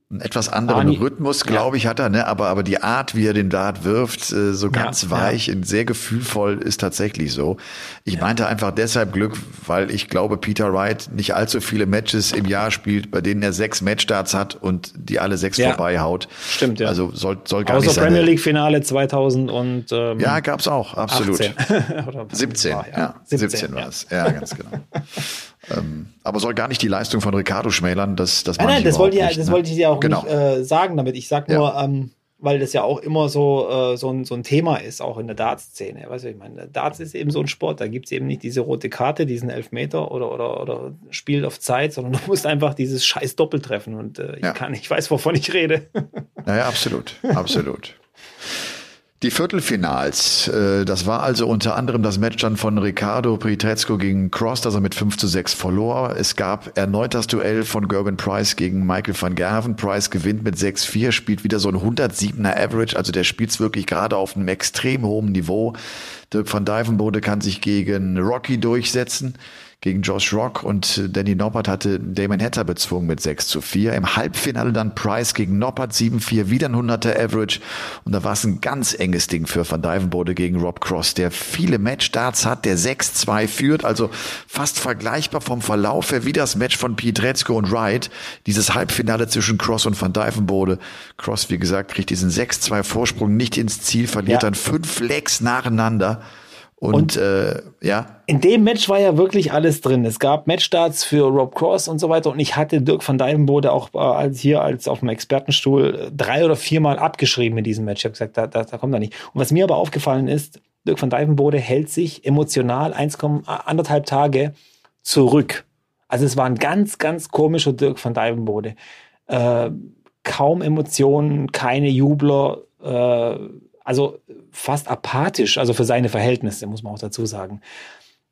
Einen etwas anderen Barney- Rhythmus, glaube ich, hat er, ne? Aber, aber die Art, wie er den Dart wirft, äh, so ganz Ja, weich und sehr gefühlvoll, ist tatsächlich so. Ich meinte einfach deshalb Glück, weil ich glaube, Peter Wright nicht allzu viele Matches im Jahr spielt, bei denen er sechs Matchstarts hat und die alle sechs Ja. vorbeihaut. Stimmt, ja. Also soll, soll gar Außer nicht Premier sein. League Finale 2000 und ähm, Ja, gab's auch, absolut. 18. Oder was 17, war, ja. 17, war ja. es. Ja, ganz genau. ähm, aber soll gar nicht die Leistung von Ricardo schmälern, das, das Nein, nein, das wollte, ich, ja- nicht, das ne? wollte ich dir auch Genau. nicht äh, sagen damit. Ich sag Ja. nur, ähm, weil das ja auch immer so, äh, so, ein, so ein Thema ist, auch in der Darts-Szene. Weißt du, ich meine, Darts ist eben so ein Sport, da gibt es eben nicht diese rote Karte, diesen Elfmeter oder, oder, oder Spiel auf Zeit, sondern du musst einfach dieses scheiß Doppel treffen. Und äh, ich Ja. kann, ich weiß, wovon ich rede. Ja, ja, absolut, absolut. Die Viertelfinals, äh, das war also unter anderem das Match dann von Ricardo Pietrezco gegen Cross, das er mit 5 zu 6 verlor. Es gab erneut das Duell von Gerben Price gegen Michael van Gerven. Price gewinnt mit 6-4, spielt wieder so ein 107er Average, also der spielt wirklich gerade auf einem extrem hohen Niveau. Dirk van Dijvenbode kann sich gegen Rocky durchsetzen gegen Josh Rock und äh, Danny Noppert hatte Damon Hatter bezwungen mit 6 zu 4. Im Halbfinale dann Price gegen Noppert 7-4, wieder ein 100er Average und da war es ein ganz enges Ding für Van Dijvenbode gegen Rob Cross, der viele Matchstarts hat, der 6-2 führt, also fast vergleichbar vom Verlauf her wie das Match von Pietrezco und Wright, dieses Halbfinale zwischen Cross und Van Dijvenbode. Cross, wie gesagt, kriegt diesen 6-2 Vorsprung nicht ins Ziel, verliert ja. dann fünf Legs nacheinander. Und, und äh, ja. In dem Match war ja wirklich alles drin. Es gab Matchstarts für Rob Cross und so weiter. Und ich hatte Dirk van Dijvenbode auch äh, als hier als auf dem Expertenstuhl äh, drei oder viermal abgeschrieben in diesem Match. Ich habe gesagt, da, da, da kommt er nicht. Und was mir aber aufgefallen ist, Dirk van Dijvenbode hält sich emotional 1,5 Tage zurück. Also es war ein ganz, ganz komischer Dirk van Dijvenbode. Äh, kaum Emotionen, keine Jubler. Äh, also fast apathisch, also für seine Verhältnisse, muss man auch dazu sagen.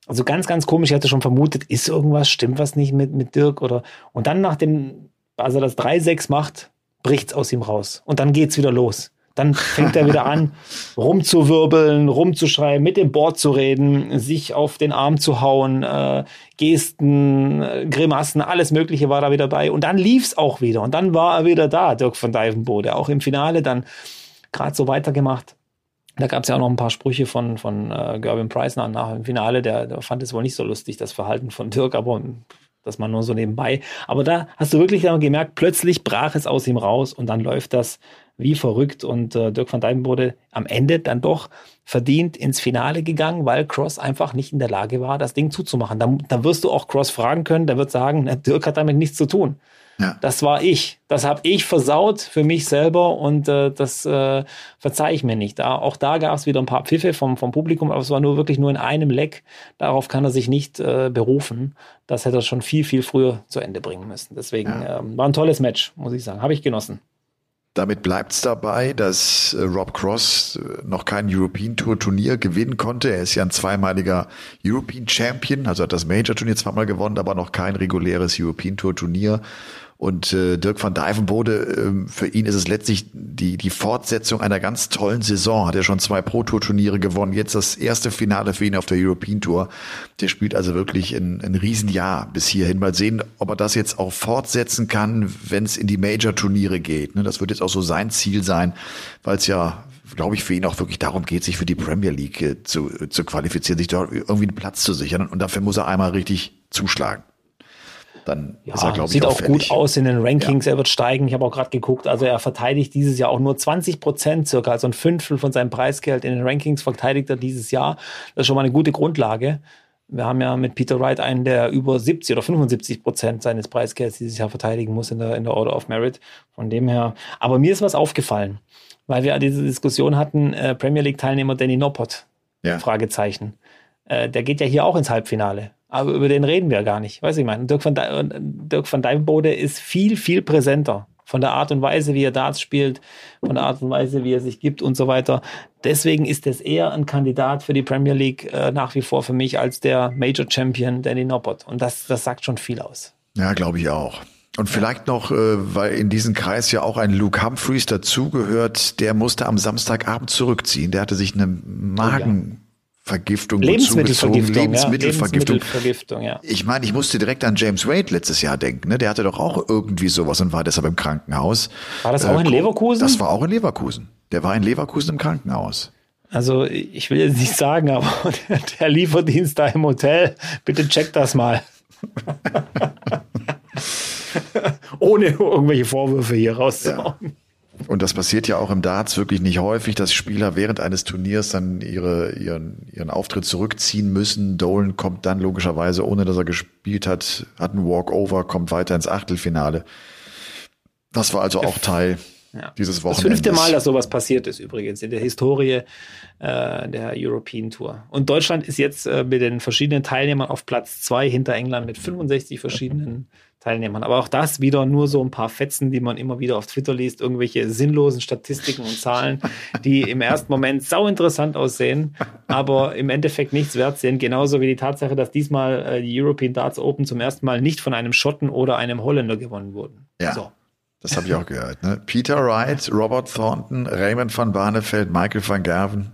Also ganz, ganz komisch. Ich hatte schon vermutet, ist irgendwas, stimmt was nicht mit, mit Dirk oder, und dann nach dem, als er das 3-6 macht, bricht's aus ihm raus. Und dann geht's wieder los. Dann fängt er wieder an, rumzuwirbeln, rumzuschreien, mit dem Board zu reden, sich auf den Arm zu hauen, äh, Gesten, äh, Grimassen, alles Mögliche war da wieder dabei. Und dann lief's auch wieder. Und dann war er wieder da, Dirk von Dijvenbode. Auch im Finale dann gerade so weitergemacht. Da gab es ja auch noch ein paar Sprüche von, von äh, Gervin Price nach, nach dem Finale. Der, der fand es wohl nicht so lustig, das Verhalten von Dirk, aber das mal nur so nebenbei. Aber da hast du wirklich gemerkt, plötzlich brach es aus ihm raus und dann läuft das wie verrückt und äh, Dirk van Dijven wurde am Ende dann doch verdient ins Finale gegangen, weil Cross einfach nicht in der Lage war, das Ding zuzumachen. Dann, dann wirst du auch Cross fragen können, der wird sagen, na, Dirk hat damit nichts zu tun. Ja. Das war ich. Das habe ich versaut für mich selber und äh, das äh, verzeihe ich mir nicht. Da, auch da gab es wieder ein paar Pfiffe vom, vom Publikum, aber es war nur wirklich nur in einem Leck. Darauf kann er sich nicht äh, berufen. Das hätte er schon viel, viel früher zu Ende bringen müssen. Deswegen ja. ähm, war ein tolles Match, muss ich sagen. Habe ich genossen. Damit bleibt es dabei, dass äh, Rob Cross äh, noch kein European Tour Turnier gewinnen konnte. Er ist ja ein zweimaliger European Champion, also hat das Major Turnier zweimal gewonnen, aber noch kein reguläres European Tour Turnier. Und äh, Dirk van Dijvenbode, äh, für ihn ist es letztlich die, die Fortsetzung einer ganz tollen Saison. Hat er schon zwei Pro-Tour-Turniere gewonnen. Jetzt das erste Finale für ihn auf der European Tour. Der spielt also wirklich ein, ein Riesenjahr bis hierhin. Mal sehen, ob er das jetzt auch fortsetzen kann, wenn es in die Major-Turniere geht. Ne? Das wird jetzt auch so sein Ziel sein, weil es ja glaube ich, für ihn auch wirklich darum geht, sich für die Premier League äh, zu, zu qualifizieren, sich dort irgendwie einen Platz zu sichern. Und dafür muss er einmal richtig zuschlagen dann ja, ist er, glaube ich, Sieht auch, gut aus in den Rankings. Ja. Er wird steigen. Ich habe auch gerade geguckt. Also er verteidigt dieses Jahr auch nur 20 Prozent circa, also ein Fünftel von seinem Preisgeld in den Rankings verteidigt er dieses Jahr. Das ist schon mal eine gute Grundlage. Wir haben ja mit Peter Wright einen, der über 70 oder 75 Prozent seines Preisgelds dieses Jahr verteidigen muss in der, in der Order of Merit. Von dem her. Aber mir ist was aufgefallen, weil wir diese Diskussion hatten, äh, Premier League Teilnehmer Danny Noppert. Ja. Fragezeichen. Äh, der geht ja hier auch ins Halbfinale aber über den reden wir gar nicht. Weiß ich meine, Dirk van, Dirk van Dijvenbode ist viel, viel präsenter von der Art und Weise, wie er Darts spielt, von der Art und Weise, wie er sich gibt und so weiter. Deswegen ist es eher ein Kandidat für die Premier League äh, nach wie vor für mich als der Major Champion Danny Noppert. Und das, das sagt schon viel aus. Ja, glaube ich auch. Und vielleicht noch, äh, weil in diesem Kreis ja auch ein Luke Humphreys dazugehört, der musste am Samstagabend zurückziehen. Der hatte sich eine Magen, Vergiftung Lebensmittelvergiftung, Lebensmittelvergiftung. Lebensmittelvergiftung, ja. Ich meine, ich musste direkt an James Wade letztes Jahr denken. Ne? Der hatte doch auch irgendwie sowas und war deshalb im Krankenhaus. War das auch äh, in Leverkusen? Das war auch in Leverkusen. Der war in Leverkusen im Krankenhaus. Also ich will jetzt nicht sagen, aber der, der Lieferdienst da im Hotel, bitte check das mal. Ohne irgendwelche Vorwürfe hier rauszuhauen. Ja. Und das passiert ja auch im Darts wirklich nicht häufig, dass Spieler während eines Turniers dann ihre, ihren, ihren Auftritt zurückziehen müssen. Dolan kommt dann logischerweise, ohne dass er gespielt hat, hat einen Walkover, kommt weiter ins Achtelfinale. Das war also auch Teil Ja. Dieses Wochenende. Das fünfte Mal, dass sowas passiert ist übrigens in der Historie äh, der European Tour. Und Deutschland ist jetzt äh, mit den verschiedenen Teilnehmern auf Platz zwei hinter England mit 65 verschiedenen Teilnehmern. Aber auch das wieder nur so ein paar Fetzen, die man immer wieder auf Twitter liest, irgendwelche sinnlosen Statistiken und Zahlen, die im ersten Moment sau interessant aussehen, aber im Endeffekt nichts wert sind. Genauso wie die Tatsache, dass diesmal äh, die European Darts Open zum ersten Mal nicht von einem Schotten oder einem Holländer gewonnen wurden. Ja. So. Das habe ich auch gehört. Ne? Peter Wright, Robert Thornton, Raymond van Barneveld, Michael van Gerven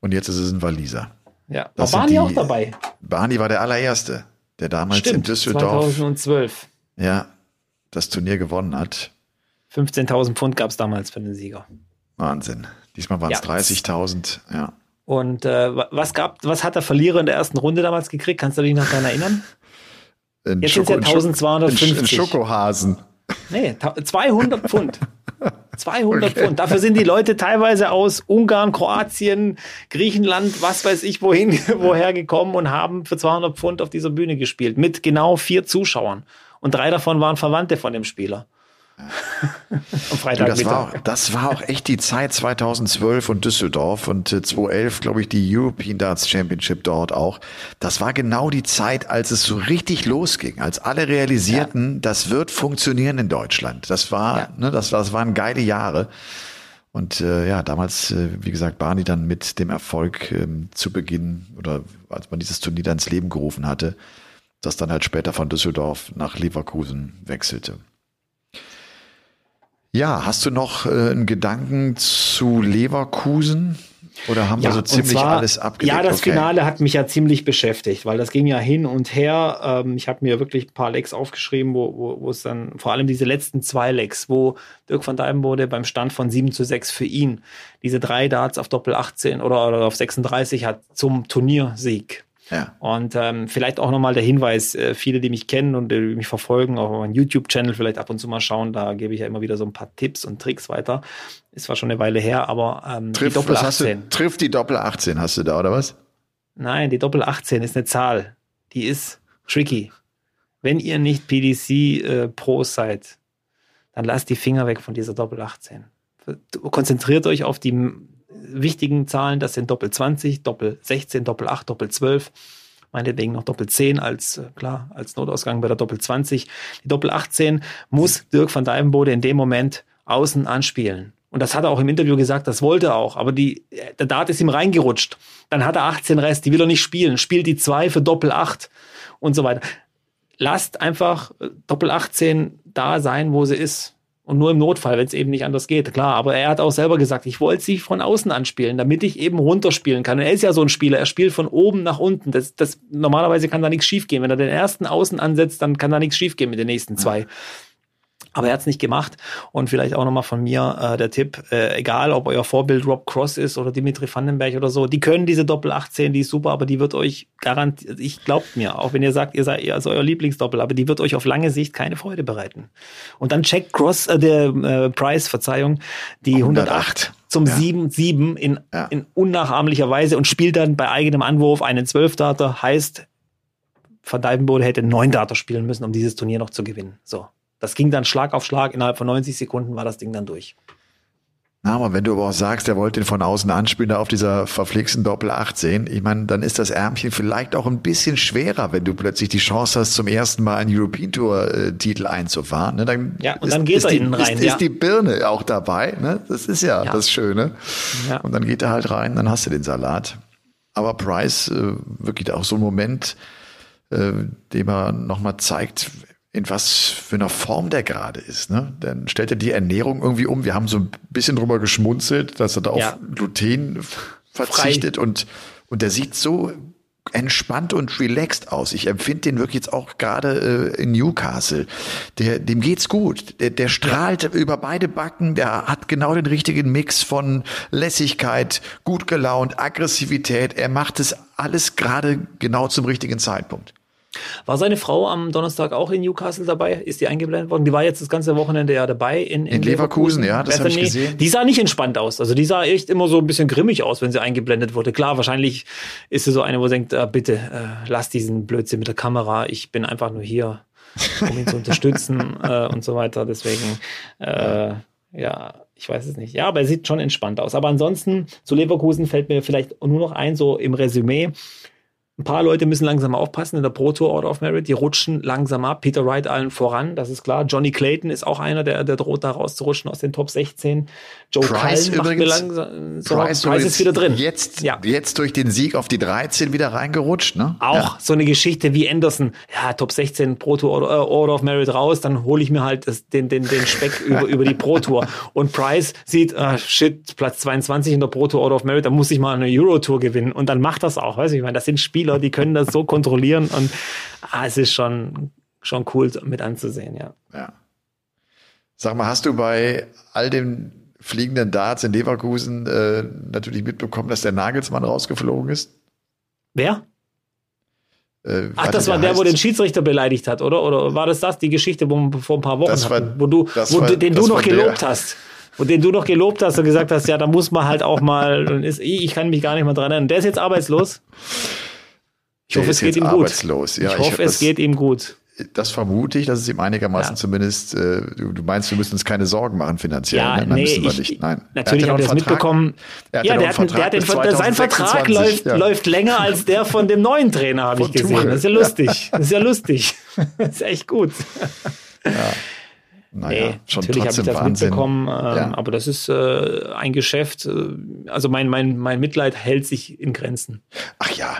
und jetzt ist es ein Waliser. Ja, war Barney auch dabei. Barney war der allererste, der damals Stimmt, in Düsseldorf 2012. Ja, das Turnier gewonnen hat. 15.000 Pfund gab es damals für den Sieger. Wahnsinn. Diesmal waren es ja. 30.000, ja. Und äh, was gab, was hat der Verlierer in der ersten Runde damals gekriegt? Kannst du dich noch daran erinnern? In Jetzt sind es ja 1250. In Schokohasen. Nee, 200 Pfund. 200 okay. Pfund. Dafür sind die Leute teilweise aus Ungarn, Kroatien, Griechenland, was weiß ich wohin, woher gekommen und haben für 200 Pfund auf dieser Bühne gespielt. Mit genau vier Zuschauern. Und drei davon waren Verwandte von dem Spieler. Am Freitag. Das war, auch, das war auch echt die Zeit 2012 und Düsseldorf und 2011, äh, glaube ich, die European Darts Championship dort auch. Das war genau die Zeit, als es so richtig losging, als alle realisierten, ja. das wird funktionieren in Deutschland. Das war, ja. ne, das, das waren geile Jahre. Und äh, ja, damals, äh, wie gesagt, Barney dann mit dem Erfolg ähm, zu Beginn oder als man dieses Turnier dann ins Leben gerufen hatte, das dann halt später von Düsseldorf nach Leverkusen wechselte. Ja, hast du noch äh, einen Gedanken zu Leverkusen? Oder haben ja, wir so ziemlich zwar, alles abgedeckt? Ja, das okay. Finale hat mich ja ziemlich beschäftigt, weil das ging ja hin und her. Ähm, ich habe mir wirklich ein paar Lecks aufgeschrieben, wo, wo, es dann vor allem diese letzten zwei Lecks, wo Dirk van Dijvenbode beim Stand von 7 zu 6 für ihn diese drei Darts auf Doppel 18 oder, oder auf 36 hat zum Turniersieg ja. Und ähm, vielleicht auch nochmal der Hinweis, äh, viele, die mich kennen und äh, mich verfolgen, auch auf meinem YouTube-Channel vielleicht ab und zu mal schauen, da gebe ich ja immer wieder so ein paar Tipps und Tricks weiter. Ist zwar schon eine Weile her, aber ähm, trifft, die Doppel 18. Du, trifft die Doppel 18 hast du da, oder was? Nein, die Doppel 18 ist eine Zahl. Die ist tricky. Wenn ihr nicht PDC äh, seid, dann lasst die Finger weg von dieser Doppel 18. Konzentriert euch auf die wichtigen Zahlen, das sind Doppel 20, Doppel 16, Doppel 8, Doppel 12, meinetwegen noch Doppel 10 als, äh, klar, als Notausgang bei der Doppel 20. Die Doppel 18 muss Dirk van Dijvenbode in dem Moment außen anspielen. Und das hat er auch im Interview gesagt, das wollte er auch. Aber die, der Dart ist ihm reingerutscht. Dann hat er 18 Rest, die will er nicht spielen. Spielt die 2 für Doppel 8 und so weiter. Lasst einfach äh, Doppel 18 da sein, wo sie ist. Und nur im Notfall, wenn es eben nicht anders geht, klar. Aber er hat auch selber gesagt, ich wollte sie von außen anspielen, damit ich eben runterspielen kann. Und er ist ja so ein Spieler, er spielt von oben nach unten. Das, das, normalerweise kann da nichts schiefgehen. Wenn er den ersten Außen ansetzt, dann kann da nichts schiefgehen mit den nächsten zwei. Aber er hat es nicht gemacht. Und vielleicht auch nochmal von mir äh, der Tipp, äh, egal ob euer Vorbild Rob Cross ist oder Dimitri Vandenberg oder so, die können diese Doppel 18, die ist super, aber die wird euch garantiert, ich glaubt mir, auch wenn ihr sagt, ihr seid ihr also euer Lieblingsdoppel, aber die wird euch auf lange Sicht keine Freude bereiten. Und dann checkt Cross, äh, der äh, Price, Verzeihung, die 108, 108 zum ja. 7-7 in, ja. in unnachahmlicher Weise und spielt dann bei eigenem Anwurf einen 12-Dater, heißt, Van Dijvenbode hätte 9 Dater spielen müssen, um dieses Turnier noch zu gewinnen. So. Das ging dann Schlag auf Schlag. Innerhalb von 90 Sekunden war das Ding dann durch. Na, aber wenn du aber auch sagst, er wollte ihn von außen anspielen, da auf dieser verflixten Doppel 18, ich meine, dann ist das Ärmchen vielleicht auch ein bisschen schwerer, wenn du plötzlich die Chance hast, zum ersten Mal einen European Tour äh, einzufahren. Ne? Dann ja, und ist, dann geht er die, innen rein. Ist, ja. ist die Birne auch dabei, ne? Das ist ja, ja. das Schöne. Ja. Und dann geht er halt rein, dann hast du den Salat. Aber Price, äh, wirklich auch so ein Moment, äh, dem er nochmal zeigt, in was für einer Form der gerade ist. Ne? Dann stellt er die Ernährung irgendwie um. Wir haben so ein bisschen drüber geschmunzelt, dass er da ja. auf Gluten verzichtet und, und der sieht so entspannt und relaxed aus. Ich empfinde den wirklich jetzt auch gerade äh, in Newcastle. Der, dem geht's gut. Der, der strahlt ja. über beide Backen. Der hat genau den richtigen Mix von Lässigkeit, gut gelaunt, Aggressivität. Er macht es alles gerade genau zum richtigen Zeitpunkt. War seine Frau am Donnerstag auch in Newcastle dabei? Ist die eingeblendet worden? Die war jetzt das ganze Wochenende ja dabei in, in, in Leverkusen, Leverkusen, ja, das habe ich gesehen. Die sah nicht entspannt aus. Also die sah echt immer so ein bisschen grimmig aus, wenn sie eingeblendet wurde. Klar, wahrscheinlich ist sie so eine, wo sie denkt, äh, bitte, äh, lass diesen Blödsinn mit der Kamera. Ich bin einfach nur hier, um ihn zu unterstützen äh, und so weiter. Deswegen, äh, ja, ich weiß es nicht. Ja, aber er sieht schon entspannt aus. Aber ansonsten, zu Leverkusen fällt mir vielleicht nur noch ein, so im Resümee. Ein paar Leute müssen langsam aufpassen in der Pro Tour Order of Merit. Die rutschen langsam ab. Peter Wright allen voran, das ist klar. Johnny Clayton ist auch einer, der, der droht da rauszurutschen aus den Top 16. Joe Price Cullen mir langsam so. Price, Price ist wieder drin. Jetzt, ja. jetzt durch den Sieg auf die 13 wieder reingerutscht, ne? Auch ja. so eine Geschichte wie Anderson. Ja, Top 16 Pro Tour Order, äh, Order of Merit raus, dann hole ich mir halt das, den, den, den Speck über, über die Pro Tour. Und Price sieht, ah, shit, Platz 22 in der Pro Tour Order of Merit, da muss ich mal eine Euro Tour gewinnen. Und dann macht das auch, weiß ich, ich meine, das sind Spiele Spieler, die können das so kontrollieren und ah, es ist schon, schon cool mit anzusehen, ja. Ja. Sag mal, hast du bei all den fliegenden Darts in Leverkusen äh, natürlich mitbekommen, dass der Nagelsmann rausgeflogen ist? Wer? Äh, Ach, das war der, heißt, wo den Schiedsrichter beleidigt hat, oder? Oder war das das, die Geschichte, wo wir vor ein paar Wochen war, hatten, wo du, wo war, den du noch gelobt der. hast? Und den du noch gelobt hast und gesagt hast, ja, da muss man halt auch mal, ist, ich kann mich gar nicht mehr dran erinnern. Der ist jetzt arbeitslos. Ich hoffe, es geht ihm gut. Ja, ich hoffe, ich, es geht ihm gut. Das vermute ich, dass es ihm einigermaßen ja. zumindest, äh, du, meinst, wir müssen uns keine Sorgen machen finanziell. Ja, ne? Nein, nee, müssen wir ich, nicht. Nein. Natürlich hat er es mitbekommen. ja, der hat, der hat den, sein Vertrag läuft, ja. läuft länger als der von dem neuen Trainer, habe ich gesehen. Tuchel. Das ist ja lustig. Das ist ja lustig. Das ist echt gut. Ja. Naja, nee, schon natürlich habe ich das Wahnsinn. mitbekommen, ähm, ja. aber das ist äh, ein Geschäft. Äh, also mein, mein, mein Mitleid hält sich in Grenzen. Ach ja,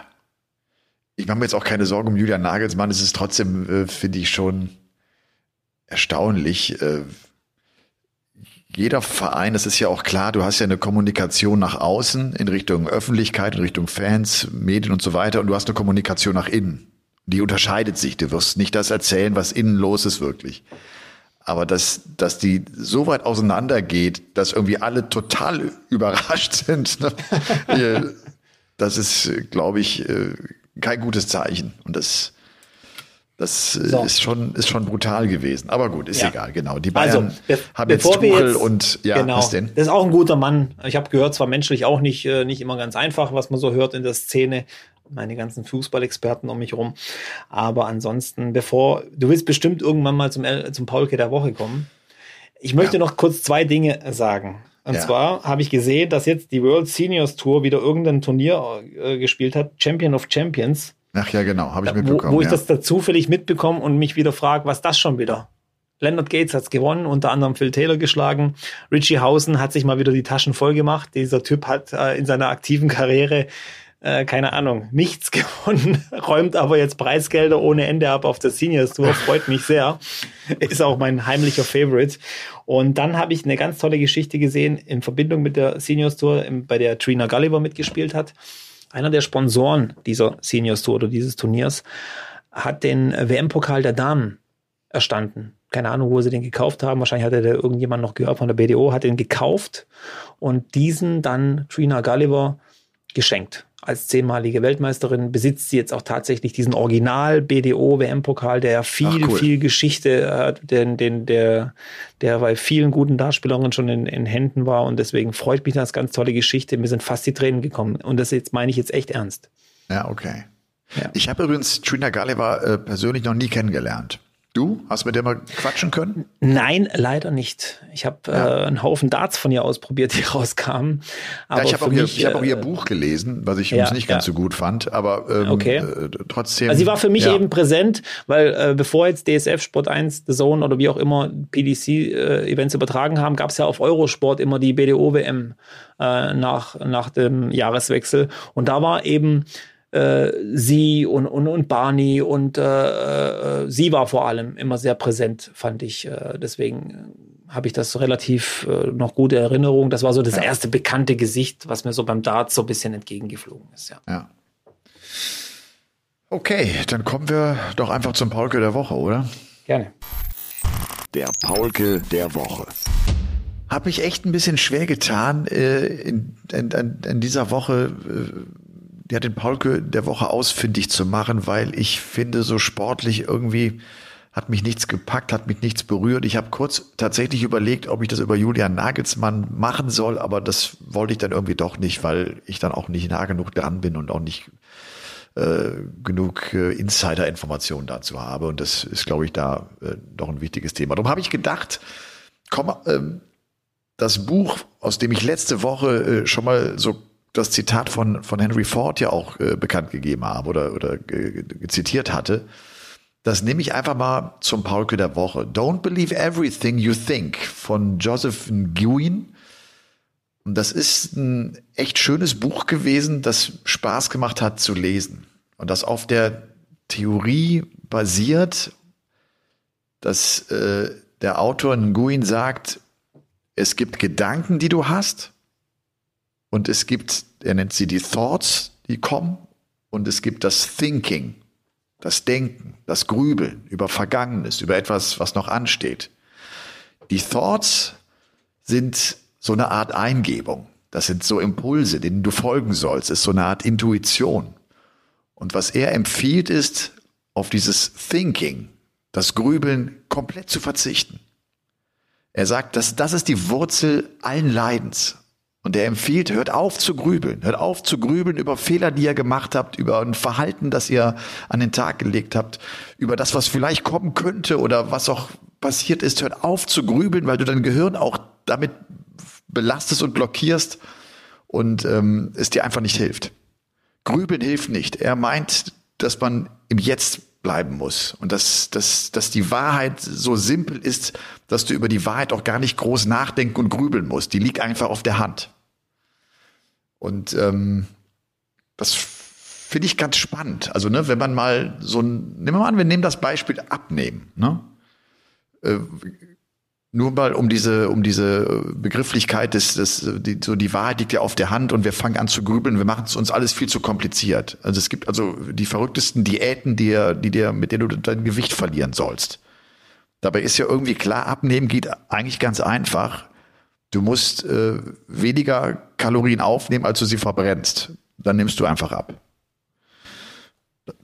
ich mache mir jetzt auch keine Sorgen um Julian Nagelsmann. Es ist trotzdem, äh, finde ich, schon erstaunlich. Äh, jeder Verein, das ist ja auch klar, du hast ja eine Kommunikation nach außen in Richtung Öffentlichkeit, in Richtung Fans, Medien und so weiter und du hast eine Kommunikation nach innen. Die unterscheidet sich. Du wirst nicht das erzählen, was innen los ist wirklich. Aber dass, dass die so weit auseinander geht, dass irgendwie alle total überrascht sind, ne? das ist, glaube ich, äh, kein gutes Zeichen. Und das, das äh, so. ist, schon, ist schon brutal gewesen. Aber gut, ist ja. egal, genau. Die Bayern also, haben jetzt Tuchel jetzt, und ja, genau, was denn? Das ist auch ein guter Mann. Ich habe gehört, zwar menschlich auch nicht, äh, nicht immer ganz einfach, was man so hört in der Szene. Meine ganzen Fußballexperten um mich rum. Aber ansonsten, bevor, du willst bestimmt irgendwann mal zum, zum Paulke der Woche kommen. Ich möchte ja. noch kurz zwei Dinge sagen. Und ja. zwar habe ich gesehen, dass jetzt die World Seniors Tour wieder irgendein Turnier äh, gespielt hat, Champion of Champions. Ach ja, genau, habe ich mitbekommen. Wo, wo ja. ich das da zufällig mitbekommen und mich wieder frage, was das schon wieder? Leonard Gates hat's gewonnen, unter anderem Phil Taylor geschlagen. Richie Hausen hat sich mal wieder die Taschen voll gemacht. Dieser Typ hat äh, in seiner aktiven Karriere äh, keine Ahnung, nichts gewonnen, räumt aber jetzt Preisgelder ohne Ende ab auf der Seniors Tour, freut mich sehr. Ist auch mein heimlicher Favorite. Und dann habe ich eine ganz tolle Geschichte gesehen in Verbindung mit der Seniors Tour, bei der Trina Gulliver mitgespielt hat. Einer der Sponsoren dieser Seniors Tour oder dieses Turniers hat den WM-Pokal der Damen erstanden. Keine Ahnung, wo sie den gekauft haben. Wahrscheinlich hatte der irgendjemand noch gehört von der BDO, hat den gekauft und diesen dann Trina Gulliver geschenkt als zehnmalige Weltmeisterin besitzt sie jetzt auch tatsächlich diesen Original BDO WM-Pokal, der viel, cool. viel Geschichte hat, den, den, der, der bei vielen guten Darstellerinnen schon in, in Händen war und deswegen freut mich das ganz tolle Geschichte. Mir sind fast die Tränen gekommen und das jetzt meine ich jetzt echt ernst. Ja, okay. Ja. Ich habe übrigens Trina Gulliver äh, persönlich noch nie kennengelernt. Du? Hast mit der mal quatschen können? Nein, leider nicht. Ich habe ja. äh, einen Haufen Darts von ihr ausprobiert, die rauskamen. Aber ja, ich habe auch, ihr, ich hab auch ihr äh, Buch gelesen, was ich ja, nicht ganz so gut fand, aber ähm, okay. äh, trotzdem. Also sie war für mich eben präsent, weil äh, bevor jetzt DSF Sport 1, The Zone oder wie auch immer PDC-Events äh, übertragen haben, gab es ja auf Eurosport immer die BDO-WM äh, nach, nach dem Jahreswechsel. Und da war eben äh, sie und, und, und Barney und äh, äh, sie war vor allem immer sehr präsent, fand ich. Äh, deswegen habe ich das relativ äh, noch gute Erinnerung. Das war so das ja. erste bekannte Gesicht, was mir so beim Dart so ein bisschen entgegengeflogen ist. Ja. ja. Okay, dann kommen wir doch einfach zum Paulke der Woche, oder? Gerne. Der Paulke der Woche. Habe ich echt ein bisschen schwer getan, äh, in, in, in, dieser Woche äh, ja, den Paulke der Woche ausfindig zu machen, weil ich finde, so sportlich irgendwie hat mich nichts gepackt, hat mich nichts berührt. Ich habe kurz tatsächlich überlegt, ob ich das über Julian Nagelsmann machen soll, aber das wollte ich dann irgendwie doch nicht, weil ich dann auch nicht nah genug dran bin und auch nicht äh, genug äh, Insider-Informationen dazu habe. Und das ist, glaube ich, da äh, doch ein wichtiges Thema. Darum habe ich gedacht, komm, ähm, das Buch, aus dem ich letzte Woche äh, schon mal so das Zitat von, von Henry Ford ja auch äh, bekannt gegeben habe oder, oder zitiert hatte, das nehme ich einfach mal zum Paulke der Woche. Don't believe everything you think von Joseph Nguyen. Und das ist ein echt schönes Buch gewesen, das Spaß gemacht hat zu lesen. Und das auf der Theorie basiert, dass äh, der Autor Nguyen sagt, es gibt Gedanken, die du hast, und es gibt, er nennt sie die Thoughts, die kommen, und es gibt das Thinking, das Denken, das Grübeln über Vergangenes, über etwas, was noch ansteht. Die Thoughts sind so eine Art Eingebung. Das sind so Impulse, denen du folgen sollst. Das ist so eine Art Intuition. Und was er empfiehlt, ist, auf dieses Thinking, das Grübeln komplett zu verzichten. Er sagt, dass das ist die Wurzel allen Leidens. Und er empfiehlt, hört auf zu grübeln. Hört auf zu grübeln über Fehler, die ihr gemacht habt, über ein Verhalten, das ihr an den Tag gelegt habt, über das, was vielleicht kommen könnte oder was auch passiert ist. Hört auf zu grübeln, weil du dein Gehirn auch damit belastest und blockierst und ähm, es dir einfach nicht hilft. Grübeln hilft nicht. Er meint, dass man im Jetzt bleiben muss und dass, dass, dass die Wahrheit so simpel ist, dass du über die Wahrheit auch gar nicht groß nachdenken und grübeln musst. Die liegt einfach auf der Hand. Und ähm, das finde ich ganz spannend. Also, ne, wenn man mal so ein, nehmen wir mal an, wir nehmen das Beispiel abnehmen. Ne? Äh, nur mal um diese, um diese Begrifflichkeit des, des die, so die Wahrheit liegt ja auf der Hand und wir fangen an zu grübeln, wir machen es uns alles viel zu kompliziert. Also es gibt also die verrücktesten Diäten, die, die dir, mit denen du dein Gewicht verlieren sollst. Dabei ist ja irgendwie klar, abnehmen geht eigentlich ganz einfach. Du musst äh, weniger Kalorien aufnehmen, als du sie verbrennst. Dann nimmst du einfach ab.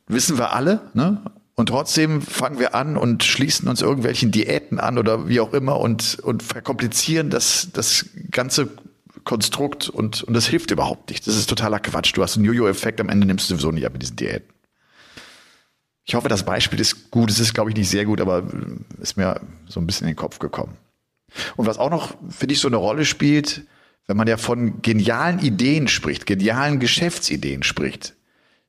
Wissen wir alle, ne? Und trotzdem fangen wir an und schließen uns irgendwelchen Diäten an oder wie auch immer und, und verkomplizieren das, das ganze Konstrukt und, und das hilft überhaupt nicht. Das ist totaler Quatsch. Du hast einen Jojo-Effekt, am Ende nimmst du sowieso nicht ab mit diesen Diäten. Ich hoffe, das Beispiel ist gut. Es ist, glaube ich, nicht sehr gut, aber ist mir so ein bisschen in den Kopf gekommen. Und was auch noch, finde ich, so eine Rolle spielt, wenn man ja von genialen Ideen spricht, genialen Geschäftsideen spricht,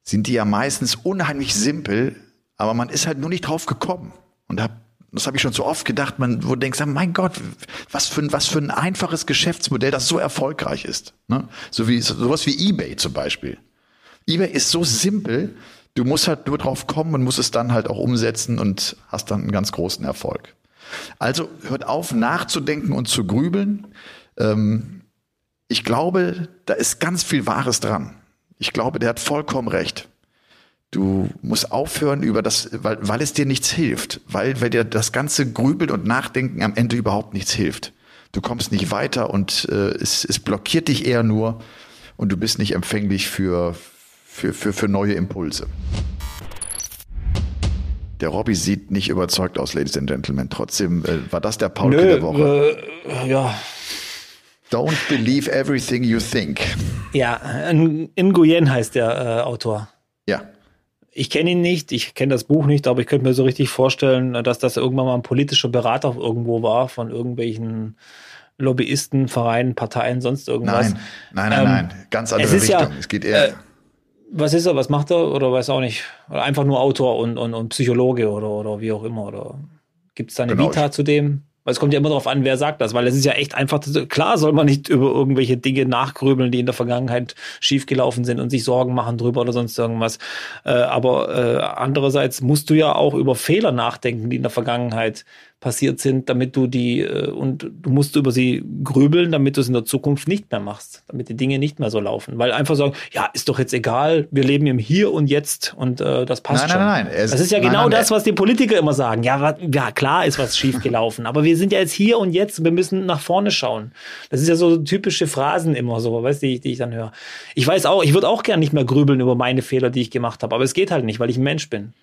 sind die ja meistens unheimlich simpel, aber man ist halt nur nicht drauf gekommen. Und hab, das habe ich schon so oft gedacht, man, wo du denkst, mein Gott, was für, ein, was für ein einfaches Geschäftsmodell, das so erfolgreich ist. Ne? So wie sowas wie eBay zum Beispiel. eBay ist so simpel, du musst halt nur drauf kommen und musst es dann halt auch umsetzen und hast dann einen ganz großen Erfolg. Also hört auf, nachzudenken und zu grübeln. Ähm, ich glaube, da ist ganz viel Wahres dran. Ich glaube, der hat vollkommen recht. Du musst aufhören über das, weil, weil es dir nichts hilft, weil, weil dir das ganze Grübeln und Nachdenken am Ende überhaupt nichts hilft. Du kommst nicht weiter und äh, es, es blockiert dich eher nur und du bist nicht empfänglich für, für, für, für neue Impulse. Der Robby sieht nicht überzeugt aus, Ladies and Gentlemen. Trotzdem äh, war das der Paul der Woche. Äh, ja. Don't believe everything you think. Ja, Nguyen heißt der äh, Autor. Ja ich kenne ihn nicht, ich kenne das Buch nicht, aber ich könnte mir so richtig vorstellen, dass das irgendwann mal ein politischer Berater irgendwo war von irgendwelchen Lobbyisten, Vereinen, Parteien, sonst irgendwas. Nein, nein, nein, ähm, nein. ganz andere es Richtung. Ja, es geht eher. Äh, was ist er? Was macht er? Oder weiß auch nicht. Oder einfach nur Autor und, und, und Psychologe oder, oder wie auch immer. Oder gibt es da eine genau. Vita zu dem? Weil es kommt ja immer darauf an, wer sagt das, weil es ist ja echt einfach, klar soll man nicht über irgendwelche Dinge nachgrübeln, die in der Vergangenheit schiefgelaufen sind und sich Sorgen machen drüber oder sonst irgendwas. Äh, aber äh, andererseits musst du ja auch über Fehler nachdenken, die in der Vergangenheit passiert sind, damit du die äh, und du musst über sie grübeln, damit du es in der Zukunft nicht mehr machst, damit die Dinge nicht mehr so laufen. Weil einfach sagen, ja, ist doch jetzt egal, wir leben im Hier und Jetzt und äh, das passt nein, schon. Nein, nein, nein. das ist ja genau nein, das, was die Politiker immer sagen. Ja, ja, klar ist was schiefgelaufen, aber wir sind ja jetzt hier und jetzt, wir müssen nach vorne schauen. Das ist ja so typische Phrasen immer so, weißt du, die, die ich dann höre. Ich weiß auch, ich würde auch gern nicht mehr grübeln über meine Fehler, die ich gemacht habe, aber es geht halt nicht, weil ich ein Mensch bin.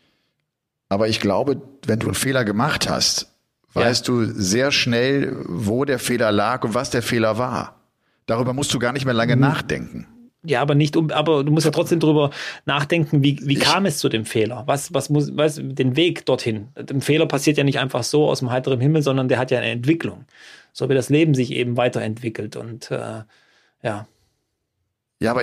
Aber ich glaube, wenn du einen Fehler gemacht hast, weißt ja. du sehr schnell, wo der Fehler lag und was der Fehler war. Darüber musst du gar nicht mehr lange mhm. nachdenken. Ja, aber nicht um, aber du musst ja trotzdem drüber nachdenken, wie, wie kam es zu dem Fehler? Was, was muss, was, den Weg dorthin? Ein Fehler passiert ja nicht einfach so aus dem heiteren Himmel, sondern der hat ja eine Entwicklung. So wie das Leben sich eben weiterentwickelt. Und äh, ja. Ja, aber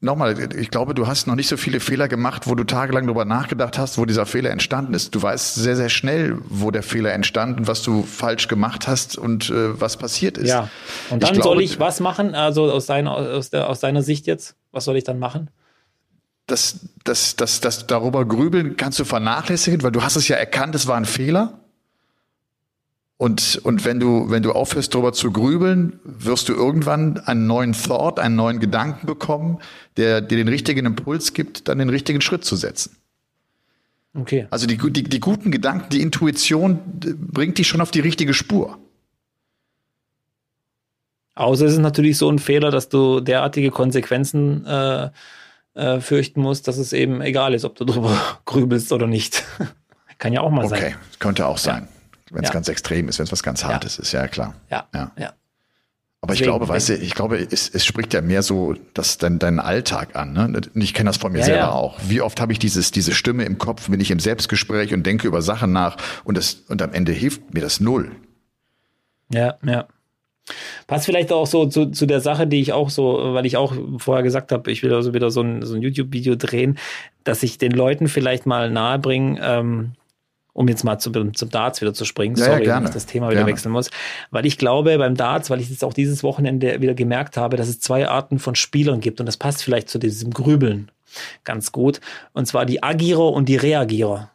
nochmal, ich glaube, du hast noch nicht so viele Fehler gemacht, wo du tagelang darüber nachgedacht hast, wo dieser Fehler entstanden ist. Du weißt sehr, sehr schnell, wo der Fehler entstanden, was du falsch gemacht hast und äh, was passiert ist. Ja, und dann ich glaube, soll ich was machen, also aus, deiner, aus, der, aus deiner Sicht jetzt, was soll ich dann machen? Das, das, das, das darüber grübeln kannst du vernachlässigen, weil du hast es ja erkannt, es war ein Fehler. Und, und wenn du, wenn du aufhörst, darüber zu grübeln, wirst du irgendwann einen neuen Thought, einen neuen Gedanken bekommen, der dir den richtigen Impuls gibt, dann den richtigen Schritt zu setzen. Okay. Also die, die, die guten Gedanken, die Intuition bringt dich schon auf die richtige Spur. Außer es ist natürlich so ein Fehler, dass du derartige Konsequenzen äh, äh, fürchten musst, dass es eben egal ist, ob du darüber grübelst oder nicht. Kann ja auch mal okay. sein. Okay, könnte auch sein. Wenn es ja. ganz extrem ist, wenn es was ganz Hartes ja. ist, ja klar. Ja. ja. ja. Aber ich glaube, weißt du, ich glaube, es, es spricht ja mehr so das dein, deinen Alltag an. Ne? Und ich kenne das von mir ja, selber ja. auch. Wie oft habe ich dieses, diese Stimme im Kopf, bin ich im Selbstgespräch und denke über Sachen nach und das, und am Ende hilft mir das null. Ja, ja. Passt vielleicht auch so zu, zu der Sache, die ich auch so, weil ich auch vorher gesagt habe, ich will also wieder so ein, so ein YouTube-Video drehen, dass ich den Leuten vielleicht mal nahebringe, ähm, um jetzt mal zum, zum Darts wieder zu springen, ja, sorry, ja, wenn ich das Thema wieder gerne. wechseln muss, weil ich glaube beim Darts, weil ich jetzt auch dieses Wochenende wieder gemerkt habe, dass es zwei Arten von Spielern gibt und das passt vielleicht zu diesem Grübeln ganz gut, und zwar die Agierer und die Reagierer.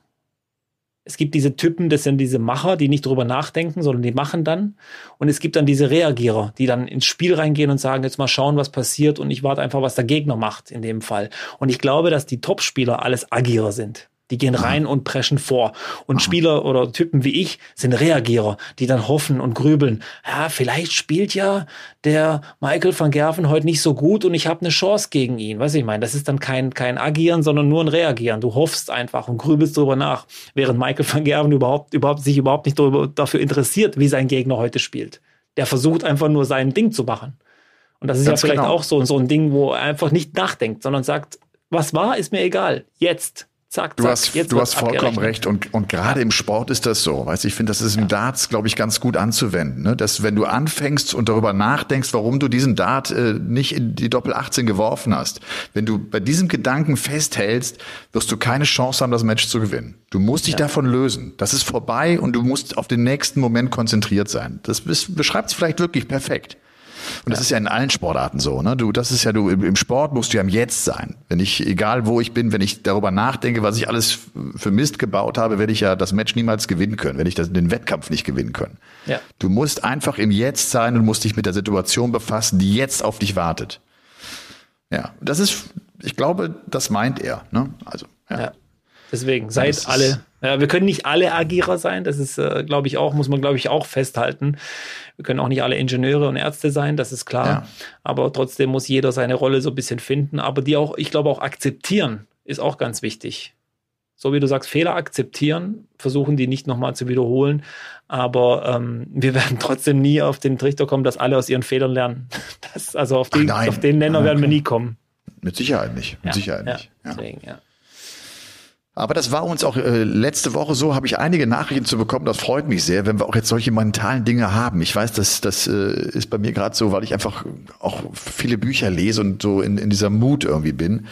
Es gibt diese Typen, das sind diese Macher, die nicht drüber nachdenken, sondern die machen dann. Und es gibt dann diese Reagierer, die dann ins Spiel reingehen und sagen, jetzt mal schauen, was passiert und ich warte einfach, was der Gegner macht in dem Fall. Und ich glaube, dass die Topspieler alles Agierer sind. Die gehen rein und preschen vor. Und Spieler oder Typen wie ich sind Reagierer, die dann hoffen und grübeln. Ja, vielleicht spielt ja der Michael van Gerven heute nicht so gut und ich habe eine Chance gegen ihn. Weiß ich meine, das ist dann kein, kein Agieren, sondern nur ein Reagieren. Du hoffst einfach und grübelst drüber nach, während Michael van Gerven überhaupt, überhaupt, sich überhaupt nicht darüber, dafür interessiert, wie sein Gegner heute spielt. Der versucht einfach nur sein Ding zu machen. Und das ist Ganz ja vielleicht genau. auch so, so ein Ding, wo er einfach nicht nachdenkt, sondern sagt, was war, ist mir egal. Jetzt Zack, zack, du hast, du hast vollkommen recht. Und, und gerade im Sport ist das so. Weißt, ich finde, das ist im Darts, glaube ich, ganz gut anzuwenden. Ne? Dass wenn du anfängst und darüber nachdenkst, warum du diesen Dart äh, nicht in die Doppel 18 geworfen hast, wenn du bei diesem Gedanken festhältst, wirst du keine Chance haben, das Match zu gewinnen. Du musst dich ja. davon lösen. Das ist vorbei und du musst auf den nächsten Moment konzentriert sein. Das beschreibt es vielleicht wirklich perfekt. Und das ist ja in allen Sportarten so, ne? Du, das ist ja du im Sport musst du ja im Jetzt sein. Wenn ich, egal wo ich bin, wenn ich darüber nachdenke, was ich alles für Mist gebaut habe, werde ich ja das Match niemals gewinnen können, wenn ich das, den Wettkampf nicht gewinnen können. Ja. Du musst einfach im Jetzt sein und musst dich mit der Situation befassen, die jetzt auf dich wartet. Ja, das ist, ich glaube, das meint er. Ne? Also, ja. ja. Deswegen, seid alle. Ja, wir können nicht alle Agierer sein, das ist, äh, glaube ich, auch, muss man, glaube ich, auch festhalten. Wir können auch nicht alle Ingenieure und Ärzte sein, das ist klar. Ja. Aber trotzdem muss jeder seine Rolle so ein bisschen finden. Aber die auch, ich glaube, auch akzeptieren ist auch ganz wichtig. So wie du sagst, Fehler akzeptieren, versuchen die nicht nochmal zu wiederholen. Aber ähm, wir werden trotzdem nie auf den Trichter kommen, dass alle aus ihren Fehlern lernen. Das, also auf, die, auf den Nenner werden wir nie kommen. Mit Sicherheit nicht. Mit ja, Sicherheit nicht. Deswegen, ja. Aber das war uns auch äh, letzte Woche so, habe ich einige Nachrichten zu bekommen. Das freut mich sehr, wenn wir auch jetzt solche mentalen Dinge haben. Ich weiß, dass das äh, ist bei mir gerade so, weil ich einfach auch viele Bücher lese und so in, in dieser Mut irgendwie bin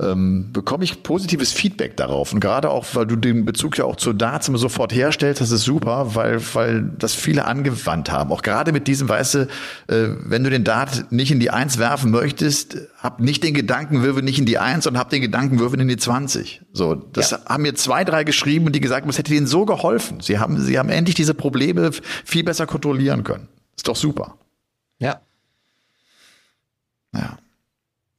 ähm, bekomme ich positives Feedback darauf. Und gerade auch, weil du den Bezug ja auch zur Darts immer sofort herstellst, das ist super, weil, weil das viele angewandt haben. Auch gerade mit diesem, weißt du, äh, wenn du den Dart nicht in die Eins werfen möchtest, hab nicht den Gedanken, würfe nicht in die Eins und hab den Gedanken, würfe in die 20. So, das ja. haben mir zwei, drei geschrieben und die gesagt haben, es hätte ihnen so geholfen. Sie haben, sie haben endlich diese Probleme viel besser kontrollieren können. Ist doch super. Ja. Ja.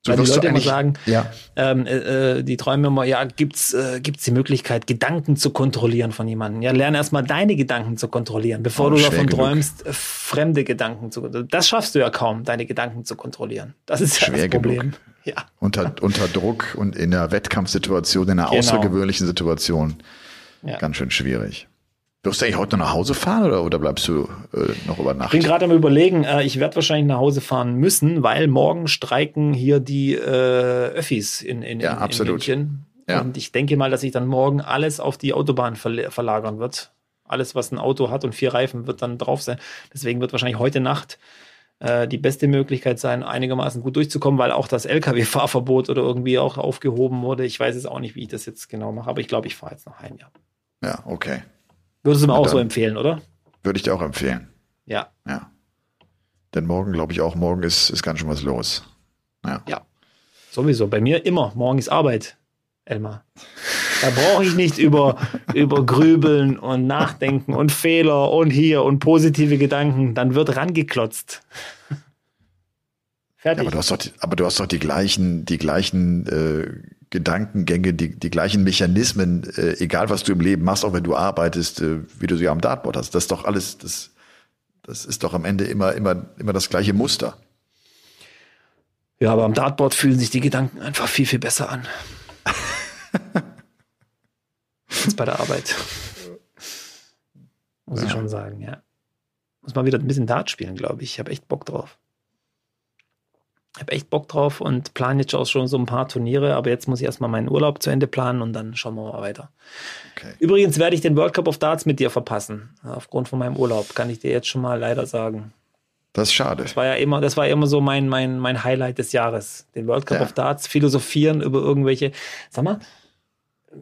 So Weil die Leute immer sagen, ja. ähm, äh, äh, die träumen immer, ja, gibt's äh, gibt's die Möglichkeit, Gedanken zu kontrollieren von jemandem? Ja, lerne erstmal deine Gedanken zu kontrollieren, bevor oh, du davon genug. träumst, äh, fremde Gedanken zu kontrollieren. Das schaffst du ja kaum, deine Gedanken zu kontrollieren. Das ist ja schwer das Problem. Genug. Ja. Unter, unter Druck und in einer Wettkampfsituation, in einer genau. außergewöhnlichen Situation. Ja. Ganz schön schwierig. Wirst du eigentlich heute noch nach Hause fahren oder, oder bleibst du äh, noch über Nacht? Ich bin gerade am überlegen, äh, ich werde wahrscheinlich nach Hause fahren müssen, weil morgen streiken hier die äh, Öffis in, in, ja, in, absolut. in München. Ja. Und ich denke mal, dass sich dann morgen alles auf die Autobahn verlagern wird. Alles, was ein Auto hat und vier Reifen, wird dann drauf sein. Deswegen wird wahrscheinlich heute Nacht äh, die beste Möglichkeit sein, einigermaßen gut durchzukommen, weil auch das Lkw-Fahrverbot oder irgendwie auch aufgehoben wurde. Ich weiß es auch nicht, wie ich das jetzt genau mache, aber ich glaube, ich fahre jetzt noch ein Jahr. Ja, okay. Würdest du mir auch so empfehlen, oder? Würde ich dir auch empfehlen. Ja. Ja. Denn morgen, glaube ich auch, morgen ist, ist ganz schön was los. Ja. Ja. Sowieso. Bei mir immer. Morgen ist Arbeit, Elmar. Da brauche ich nicht über, über Grübeln und Nachdenken und Fehler und hier und positive Gedanken. Dann wird rangeklotzt. Fertig. Ja, aber, du hast doch die, aber du hast doch die gleichen, die gleichen äh, Gedankengänge, die, die gleichen Mechanismen, äh, egal was du im Leben machst, auch wenn du arbeitest, äh, wie du sie am Dartboard hast. Das ist doch alles, das, das ist doch am Ende immer, immer, immer das gleiche Muster. Ja, aber am Dartboard fühlen sich die Gedanken einfach viel, viel besser an. als bei der Arbeit. Muss ja. ich schon sagen, ja. Muss mal wieder ein bisschen Dart spielen, glaube ich. Ich habe echt Bock drauf. Ich habe echt Bock drauf und plane jetzt auch schon so ein paar Turniere, aber jetzt muss ich erstmal meinen Urlaub zu Ende planen und dann schauen wir mal weiter. Okay. Übrigens werde ich den World Cup of Darts mit dir verpassen. Aufgrund von meinem Urlaub, kann ich dir jetzt schon mal leider sagen. Das ist schade. Das war ja immer, das war immer so mein, mein, mein Highlight des Jahres. Den World Cup ja. of Darts, philosophieren über irgendwelche. Sag mal,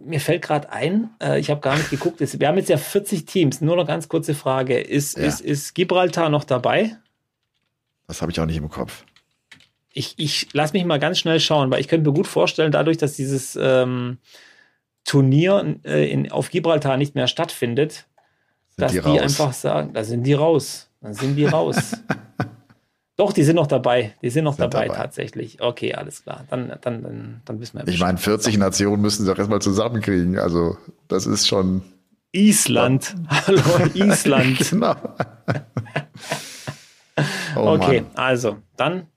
mir fällt gerade ein, äh, ich habe gar nicht geguckt, wir haben jetzt ja 40 Teams. Nur noch ganz kurze Frage. Ist, ja. ist, ist Gibraltar noch dabei? Das habe ich auch nicht im Kopf. Ich, ich lass mich mal ganz schnell schauen, weil ich könnte mir gut vorstellen, dadurch, dass dieses ähm, Turnier äh, in, auf Gibraltar nicht mehr stattfindet, sind dass die, die einfach sagen, da sind die raus. Dann sind die raus. Doch, die sind noch dabei. Die sind noch sind dabei, dabei, tatsächlich. Okay, alles klar. Dann, dann, dann, dann wissen wir. Ich meine, 40 Nationen müssen sie doch erstmal zusammenkriegen. Also, das ist schon. Island. Ja. Hallo, Island. genau. oh, okay, Mann. also, dann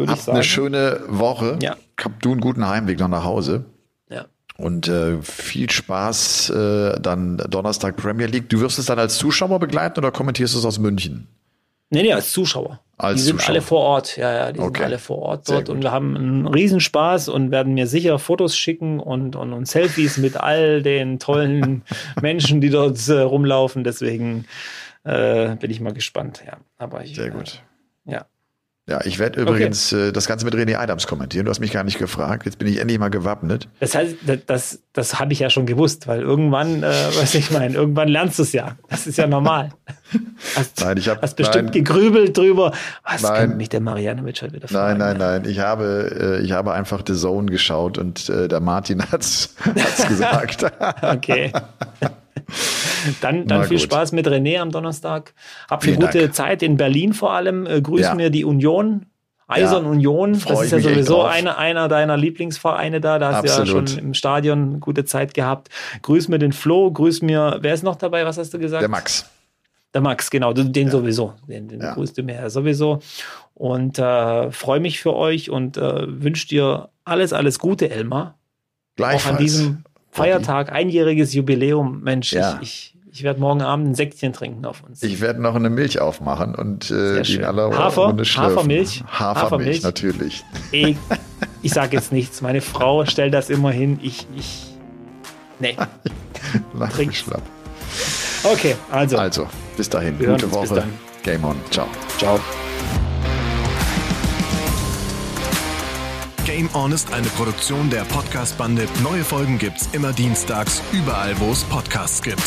würde ich sagen. eine schöne Woche. Ja. Hab du einen guten Heimweg noch nach Hause. Ja. Und äh, viel Spaß äh, dann Donnerstag Premier League. Du wirst es dann als Zuschauer begleiten oder kommentierst du es aus München? Nee, nee, als Zuschauer. Als die sind Zuschauer. alle vor Ort, ja, ja, die okay. sind alle vor Ort dort und wir haben einen Riesenspaß und werden mir sicher Fotos schicken und, und, und Selfies mit all den tollen Menschen, die dort äh, rumlaufen. Deswegen äh, bin ich mal gespannt, ja. Aber ich, Sehr gut. Äh, ja. Ja, ich werde übrigens okay. äh, das Ganze mit René Adams kommentieren. Du hast mich gar nicht gefragt. Jetzt bin ich endlich mal gewappnet. Das heißt, das, das, das habe ich ja schon gewusst, weil irgendwann, äh, was ich meine, irgendwann lernst du es ja. Das ist ja normal. Hast, nein, ich habe hast bestimmt nein, gegrübelt drüber. Was nein, kann mich der Marianne Mitchell wieder fragen? Nein, nein, nein. Ich habe, äh, ich habe einfach The Zone geschaut und äh, der Martin hat's, hat's gesagt. okay. Dann, dann viel Spaß mit René am Donnerstag. Hab eine gute Dank. Zeit in Berlin vor allem. Äh, grüß ja. mir die Union. Eisern ja, Union, das ist ja sowieso einer, einer deiner Lieblingsvereine da. Da hast du ja schon im Stadion gute Zeit gehabt. Grüß mir den Flo, grüß mir, wer ist noch dabei? Was hast du gesagt? Der Max. Der Max, genau, den ja. sowieso. Den, den ja. grüßt du mir ja sowieso. Und äh, freue mich für euch und äh, wünsche dir alles, alles Gute, Elmar. Gleichfalls. Auch an diesem Feiertag, einjähriges Jubiläum. Mensch, ja. ich, ich, ich werde morgen Abend ein Säckchen trinken auf uns. Ich werde noch eine Milch aufmachen und äh, die in aller Hafer, Hafermilch? Hafermilch, Hafermilch, natürlich. Ich, ich sage jetzt nichts. Meine Frau stellt das immer hin. Ich, ich, nee. Trink. schlapp. Okay, also. Also, bis dahin. Gute Woche. Game on. Ciao. Ciao. Game On ist eine Produktion der Podcast-Bande. Neue Folgen gibt's immer dienstags, überall, wo es Podcasts gibt.